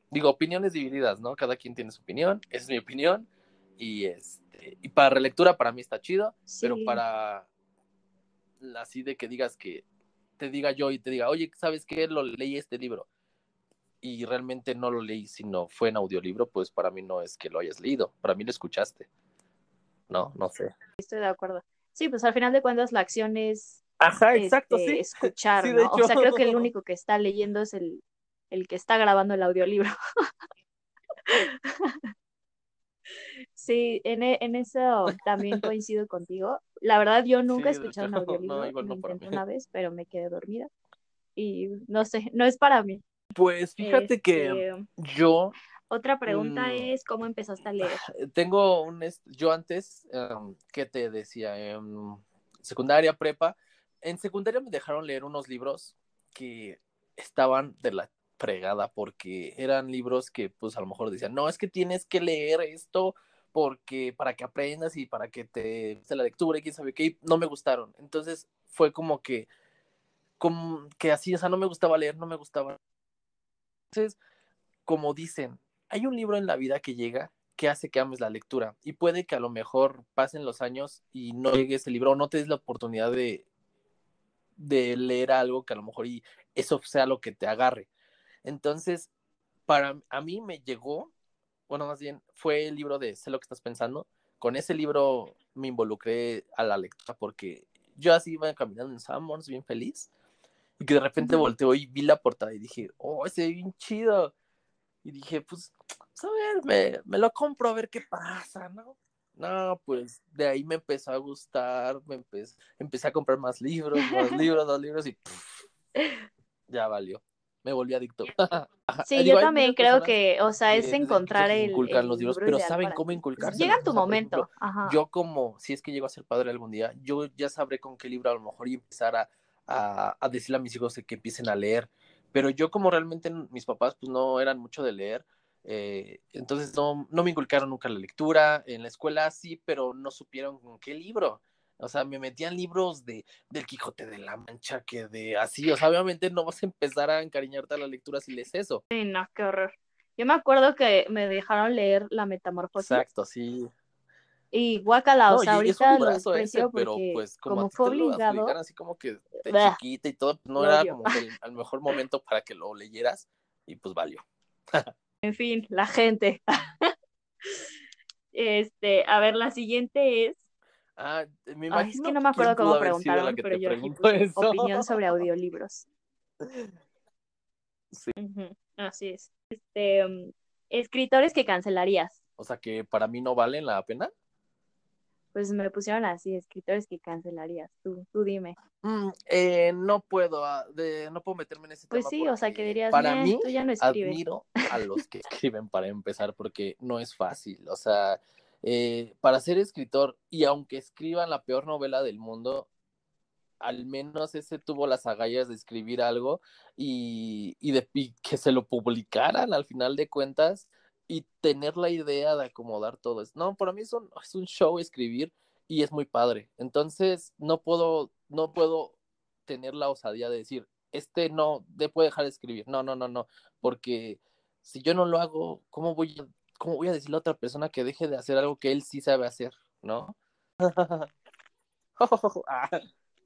[SPEAKER 2] Digo, opiniones divididas, ¿no? Cada quien tiene su opinión, esa es mi opinión. Y este, y para relectura para mí está chido, pero
[SPEAKER 1] Sí.
[SPEAKER 2] para así de que digas que te diga yo y te diga, oye, ¿sabes qué? Lo leí este libro y realmente no lo leí, sino fue en audiolibro, pues para mí no es que lo hayas leído, para mí lo escuchaste. No, no sé.
[SPEAKER 1] Estoy de acuerdo. Sí, pues al final de cuentas la acción es
[SPEAKER 2] Ajá,
[SPEAKER 1] este, escuchar,
[SPEAKER 2] Sí, de
[SPEAKER 1] ¿no? O sea, creo que el
[SPEAKER 2] hecho.
[SPEAKER 1] único que está leyendo es el, el que está grabando el audiolibro. Sí, en, e- en eso también coincido contigo. La verdad, yo nunca he
[SPEAKER 2] Sí,
[SPEAKER 1] escuchado un
[SPEAKER 2] hecho,
[SPEAKER 1] audiolibro,
[SPEAKER 2] no, no
[SPEAKER 1] intenté una vez, pero me quedé dormida. Y no sé, no es para mí.
[SPEAKER 2] Pues fíjate que
[SPEAKER 1] Este,
[SPEAKER 2] yo
[SPEAKER 1] otra pregunta
[SPEAKER 2] Mm.
[SPEAKER 1] es, ¿cómo empezaste a leer?
[SPEAKER 2] tengo un, yo antes, em, ¿qué te decía? En secundaria, prepa, en secundaria me dejaron leer unos libros que estaban de la fregada porque eran libros que pues a lo mejor decían, no, es que tienes que leer esto porque para que aprendas y para que te se la lectura y quién sabe qué, no me gustaron. Entonces fue como que, como que así, o sea, no me gustaba leer, no me gustaba. Entonces, como dicen, hay un libro en la vida que llega que hace que ames la lectura y puede que a lo mejor pasen los años y no llegue ese libro o no te des la oportunidad de, de leer algo que a lo mejor y eso sea lo que te agarre. Entonces, para a mí me llegó bueno, más bien, fue el libro de Sé lo que estás pensando. Con ese libro me involucré a la lectura porque yo así iba caminando en Sanborns bien feliz y que de repente volteó y vi la portada y dije, oh, ese es bien chido. Y dije, pues, pues, a ver, me, me, lo compro a ver qué pasa, ¿no? No, pues de ahí me empezó a gustar, me empecé, empecé a comprar más libros, más libros, más libros y ya valió. Me volví adicto.
[SPEAKER 1] Sí, yo también creo que, o sea, es encontrar el.
[SPEAKER 2] Inculcan los libros, pero saben cómo inculcarse.
[SPEAKER 1] Llega tu momento.
[SPEAKER 2] Yo, como, si es que llego a ser padre algún día, yo ya sabré con qué libro a lo mejor y empezar a, a, a decirle a mis hijos que empiecen a leer. Pero yo, como realmente mis papás, pues no eran mucho de leer, eh, entonces no, no me inculcaron nunca la lectura. En la escuela sí, pero no supieron con qué libro. O sea, me metían libros de, del Quijote de la Mancha, que de así, o sea, obviamente no vas a empezar a encariñarte a la lectura si lees eso.
[SPEAKER 1] Sí, no, qué horror. Yo me acuerdo que me dejaron leer La Metamorfosis.
[SPEAKER 2] Exacto, sí.
[SPEAKER 1] Y guacala, o sea, ahorita lo ese, pero pues como, fue obligado.
[SPEAKER 2] así como que de chiquita y todo, no era como el, el mejor momento para que lo leyeras y pues valió.
[SPEAKER 1] en fin, la gente. este, a ver, la siguiente es
[SPEAKER 2] Ah, me imagino
[SPEAKER 1] es que no me acuerdo cómo preguntaron, pero yo aquí opinión sobre audiolibros.
[SPEAKER 2] Sí.
[SPEAKER 1] Así es. Este, um, escritores que cancelarías.
[SPEAKER 2] O sea, que para mí no valen la pena.
[SPEAKER 1] Pues me pusieron así, escritores que cancelarías. Tú, tú dime.
[SPEAKER 2] Mm, eh, no puedo, ah, no puedo meterme en ese
[SPEAKER 1] pues
[SPEAKER 2] tema.
[SPEAKER 1] Pues sí, o sea, que dirías,
[SPEAKER 2] para mí,
[SPEAKER 1] tú ya no escribes.
[SPEAKER 2] admiro a los que escriben para empezar, porque no es fácil. O sea, eh, para ser escritor, y aunque escriban la peor novela del mundo, al menos ese tuvo las agallas de escribir algo y, de, que se lo publicaran al final de cuentas y tener la idea de acomodar todo eso. No, para mí es un, show escribir y es muy padre. Entonces, no puedo, no puedo tener la osadía de decir, este no, de puede dejar de escribir. No, no, no, no, porque si yo no lo hago, ¿cómo voy a ¿cómo voy a decirle a otra persona que deje de hacer algo que él sí sabe hacer, ¿no?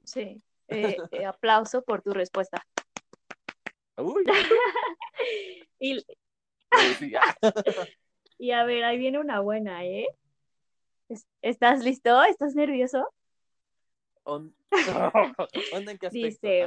[SPEAKER 1] sí, eh, eh, aplauso por tu respuesta.
[SPEAKER 2] Uy.
[SPEAKER 1] y... y a ver, ahí viene una buena, ¿eh? ¿Estás listo? ¿Estás nervioso?
[SPEAKER 2] ¿Onda en qué
[SPEAKER 1] Dice,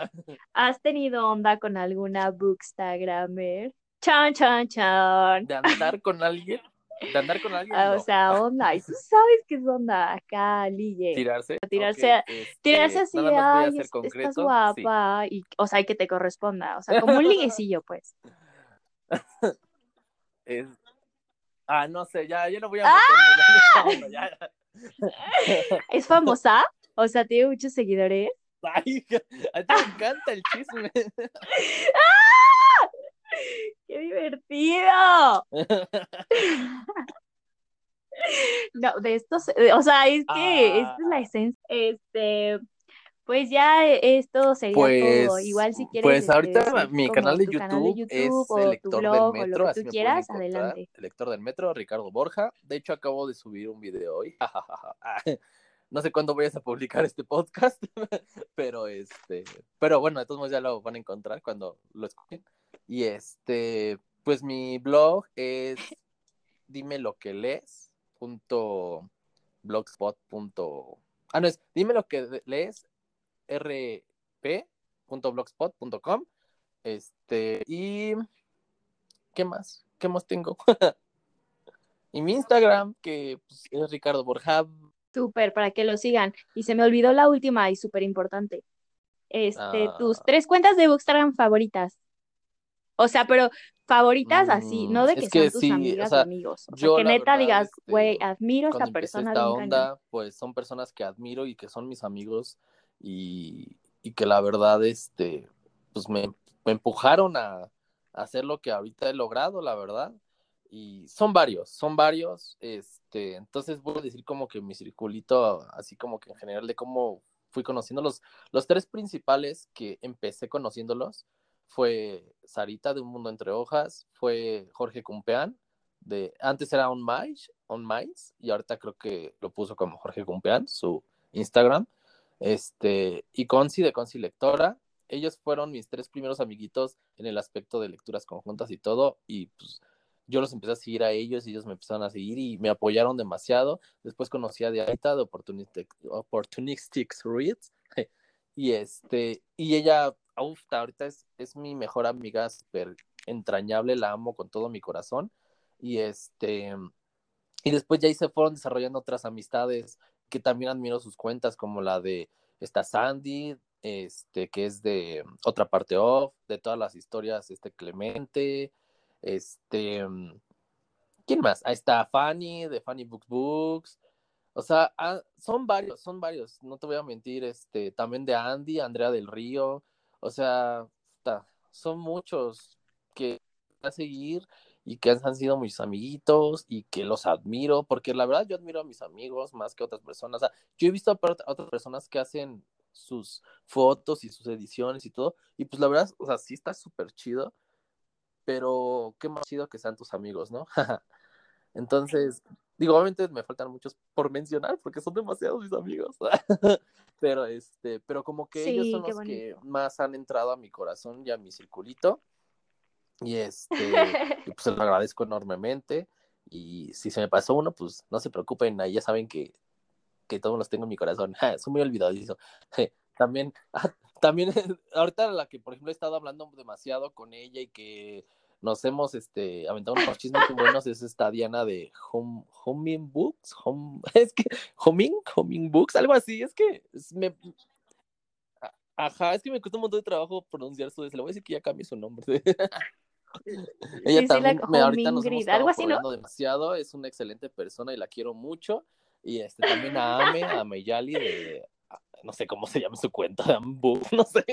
[SPEAKER 1] ¿has tenido onda con alguna bookstagrammer? Chan, chan, chan.
[SPEAKER 2] ¿De andar con alguien? ¿De andar con alguien?
[SPEAKER 1] Ah, o sea, onda. Y tú sabes qué es onda acá, Lille.
[SPEAKER 2] ¿Tirarse?
[SPEAKER 1] Tirarse, este, tirarse así de, ay, estás guapa. Y, o sea, que te corresponda. O sea, como un liguecillo, pues.
[SPEAKER 2] es... Ah, no sé, ya, yo no voy a meterme. ¡Ah!
[SPEAKER 1] ¿Es famosa? O sea, tiene muchos seguidores.
[SPEAKER 2] Ay, a ti me encanta el chisme.
[SPEAKER 1] ¡Ah! ¡Qué divertido! No, de estos, o sea, es que esta es la ah. esencia. Este, pues ya esto sería
[SPEAKER 2] pues,
[SPEAKER 1] todo. Igual si quieres.
[SPEAKER 2] Pues ahorita mi canal de, YouTube es el lector del metro,
[SPEAKER 1] así quieras, adelante.
[SPEAKER 2] El lector del metro, Ricardo Borja. De hecho, acabo de subir un video hoy. no sé cuándo vayas a publicar este podcast, pero este, pero bueno, de todos modos ya lo van a encontrar cuando lo escuchen. Y este, pues mi blog es dime lo que lees punto blogspot punto ah no es dime lo que lees rp.blogspot.com este y qué más qué más tengo y mi Instagram que pues, es Ricardo Borja
[SPEAKER 1] Súper, para que lo sigan. Y se me olvidó la última y súper importante. Este, tus ah. tres cuentas de Bookstagram favoritas. O sea, pero favoritas así, no de que, sean tus amigas o, amigos. O sea, que neta digas, este, güey, admiro a esta persona.
[SPEAKER 2] Esta onda, pues son personas que admiro y que son mis amigos y, y que la verdad, este, pues me, me empujaron a, a, hacer lo que ahorita he logrado, la verdad. Y son varios, son varios, este, entonces voy a decir como que mi circulito, así como que en general de cómo fui conociendo los, los tres principales que empecé conociéndolos, fue Sarita de Un Mundo Entre Hojas, fue Jorge Cumpeán, de, antes era On Minds, On Minds, y ahorita creo que lo puso como Jorge Cumpeán, su Instagram, este, y Conci de Conci Lectora, ellos fueron mis tres primeros amiguitos en el aspecto de lecturas conjuntas y todo, y pues yo los empecé a seguir a ellos y ellos me empezaron a seguir y me apoyaron demasiado. Después conocí a Dianita de Opportunistic, Opportunistic Reads y este, y ella, uf, ahorita es, es mi mejor amiga, súper entrañable, la amo con todo mi corazón y este, y después ya ahí se fueron desarrollando otras amistades que también admiro sus cuentas, como la de esta Sandy, este, que es de otra parte off, de todas las historias, este Clemente, este, ¿quién más? Ahí está Fanny, de Fanny Books Books, o sea, ah, son varios, son varios, no te voy a mentir, este, también de Andy, Andrea del Río, o sea, son muchos que a seguir y que han sido mis amiguitos y que los admiro, porque la verdad yo admiro a mis amigos más que a otras personas. O sea, yo he visto a otras personas que hacen sus fotos y sus ediciones y todo, y pues la verdad, o sea, sí está súper chido, pero qué más chido que sean tus amigos, ¿no? Entonces, digo, obviamente me faltan muchos por mencionar, porque son demasiados mis amigos, pero este, pero como que ellos son los que más han entrado a mi corazón y a mi circulito, y este, pues lo agradezco enormemente. Y si se me pasó uno, pues no se preocupen, ahí ya saben que, que todos los tengo en mi corazón. Soy muy olvidadizo. También, ah, también, ahorita la que, por ejemplo, he estado hablando demasiado con ella y que nos hemos este, aventado unos chismes muy buenos es esta Diana de Home, Homing Books, home, es que Homing, Homing Books, algo así, es que me, ajá, es que me cuesta un montón de trabajo pronunciar su, le voy a decir que ya cambie su nombre. Ella también me, ahorita nos hemos algo así, ¿no? demasiado, es una excelente persona y la quiero mucho. Y este también a Ame, a Meyali de no sé cómo se llama su cuenta de Ambu, no sé.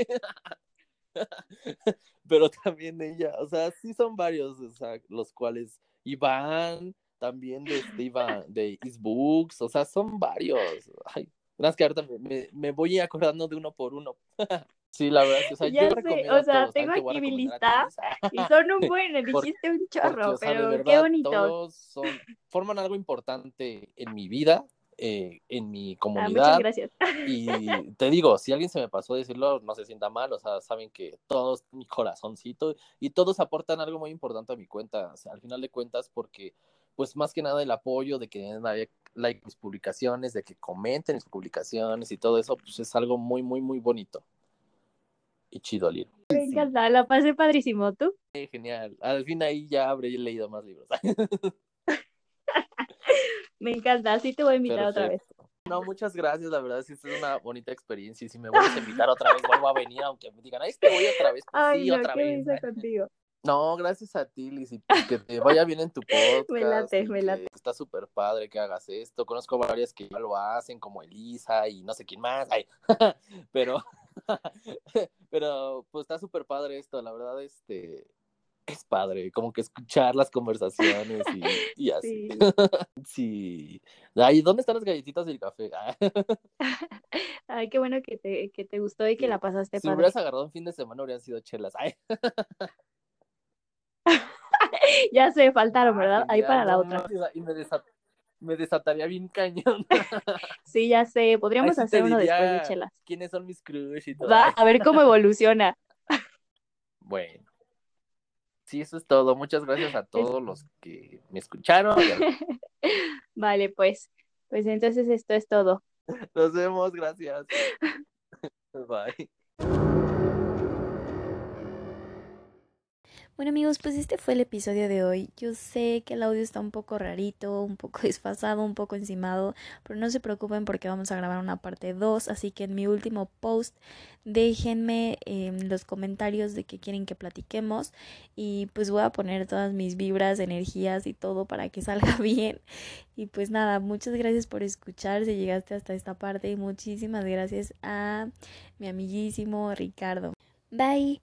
[SPEAKER 2] Pero también ella, o sea, sí son varios, o sea, los cuales Iván, también de, Iván, de Isbooks, o sea, son varios. Ay, más que ahorita me, me voy acordando de uno por uno. Sí, la verdad, o sea, yo
[SPEAKER 1] sé, o sea, tengo aquí mi lista y son un buen, dijiste un chorro, pero qué bonito.
[SPEAKER 2] Todos son, forman algo importante en mi vida, eh, en mi ah, comunidad.
[SPEAKER 1] muchas gracias.
[SPEAKER 2] Y te digo, si alguien se me pasó a decirlo, no se sienta mal, o sea, saben que todos, mi corazoncito, y todos aportan algo muy importante a mi cuenta, o sea, al final de cuentas, porque, pues más que nada el apoyo de que den like mis publicaciones, de que comenten mis publicaciones y todo eso, pues es algo muy, muy, muy bonito y chido leer.
[SPEAKER 1] Me encanta, la pasé padrísimo, ¿tú?
[SPEAKER 2] Sí, genial. Al fin ahí ya habré leído más libros.
[SPEAKER 1] Me encanta, así te voy a invitar otra vez.
[SPEAKER 2] No, muchas gracias, la verdad sí es una bonita experiencia y si me vuelves a invitar otra vez vuelvo a venir, aunque me digan, ay, es que voy otra vez, pues Ay, sí, no, otra vez.
[SPEAKER 1] contigo.
[SPEAKER 2] No, gracias a ti, Liz, y que te vaya bien en tu podcast.
[SPEAKER 1] me late, me late.
[SPEAKER 2] Está súper padre que hagas esto. Conozco varias que ya lo hacen, como Elisa y no sé quién más. Ay, pero Pero pues está súper padre esto, la verdad, este es padre, como que escuchar las conversaciones y, así. Sí. Ay, ¿dónde están las galletitas del café?
[SPEAKER 1] Ay, qué bueno que te, que te gustó y que la pasaste
[SPEAKER 2] si padre. Si hubieras agarrado un fin de semana hubieran sido chelas. Ay.
[SPEAKER 1] ya se faltaron, ah, ¿verdad? Ahí para la otra.
[SPEAKER 2] Y me, me desataría bien cañón.
[SPEAKER 1] sí, ya sé, podríamos hacer uno después de chelas.
[SPEAKER 2] ¿Quiénes son mis crush y todo?
[SPEAKER 1] Va, a ver cómo evoluciona.
[SPEAKER 2] bueno. Sí, eso es todo. Muchas gracias a todos los que me escucharon.
[SPEAKER 1] vale, pues. Pues entonces esto es todo.
[SPEAKER 2] Nos vemos, gracias. Bye.
[SPEAKER 1] Bueno amigos, pues este fue el episodio de hoy. Yo sé que el audio está un poco rarito, un poco desfasado, un poco encimado, pero no se preocupen porque vamos a grabar una parte 2, así que en mi último post déjenme en los comentarios de qué quieren que platiquemos y pues voy a poner todas mis vibras, energías y todo para que salga bien. Y pues nada, muchas gracias por escuchar si llegaste hasta esta parte y muchísimas gracias a mi amiguísimo Ricardo. Bye.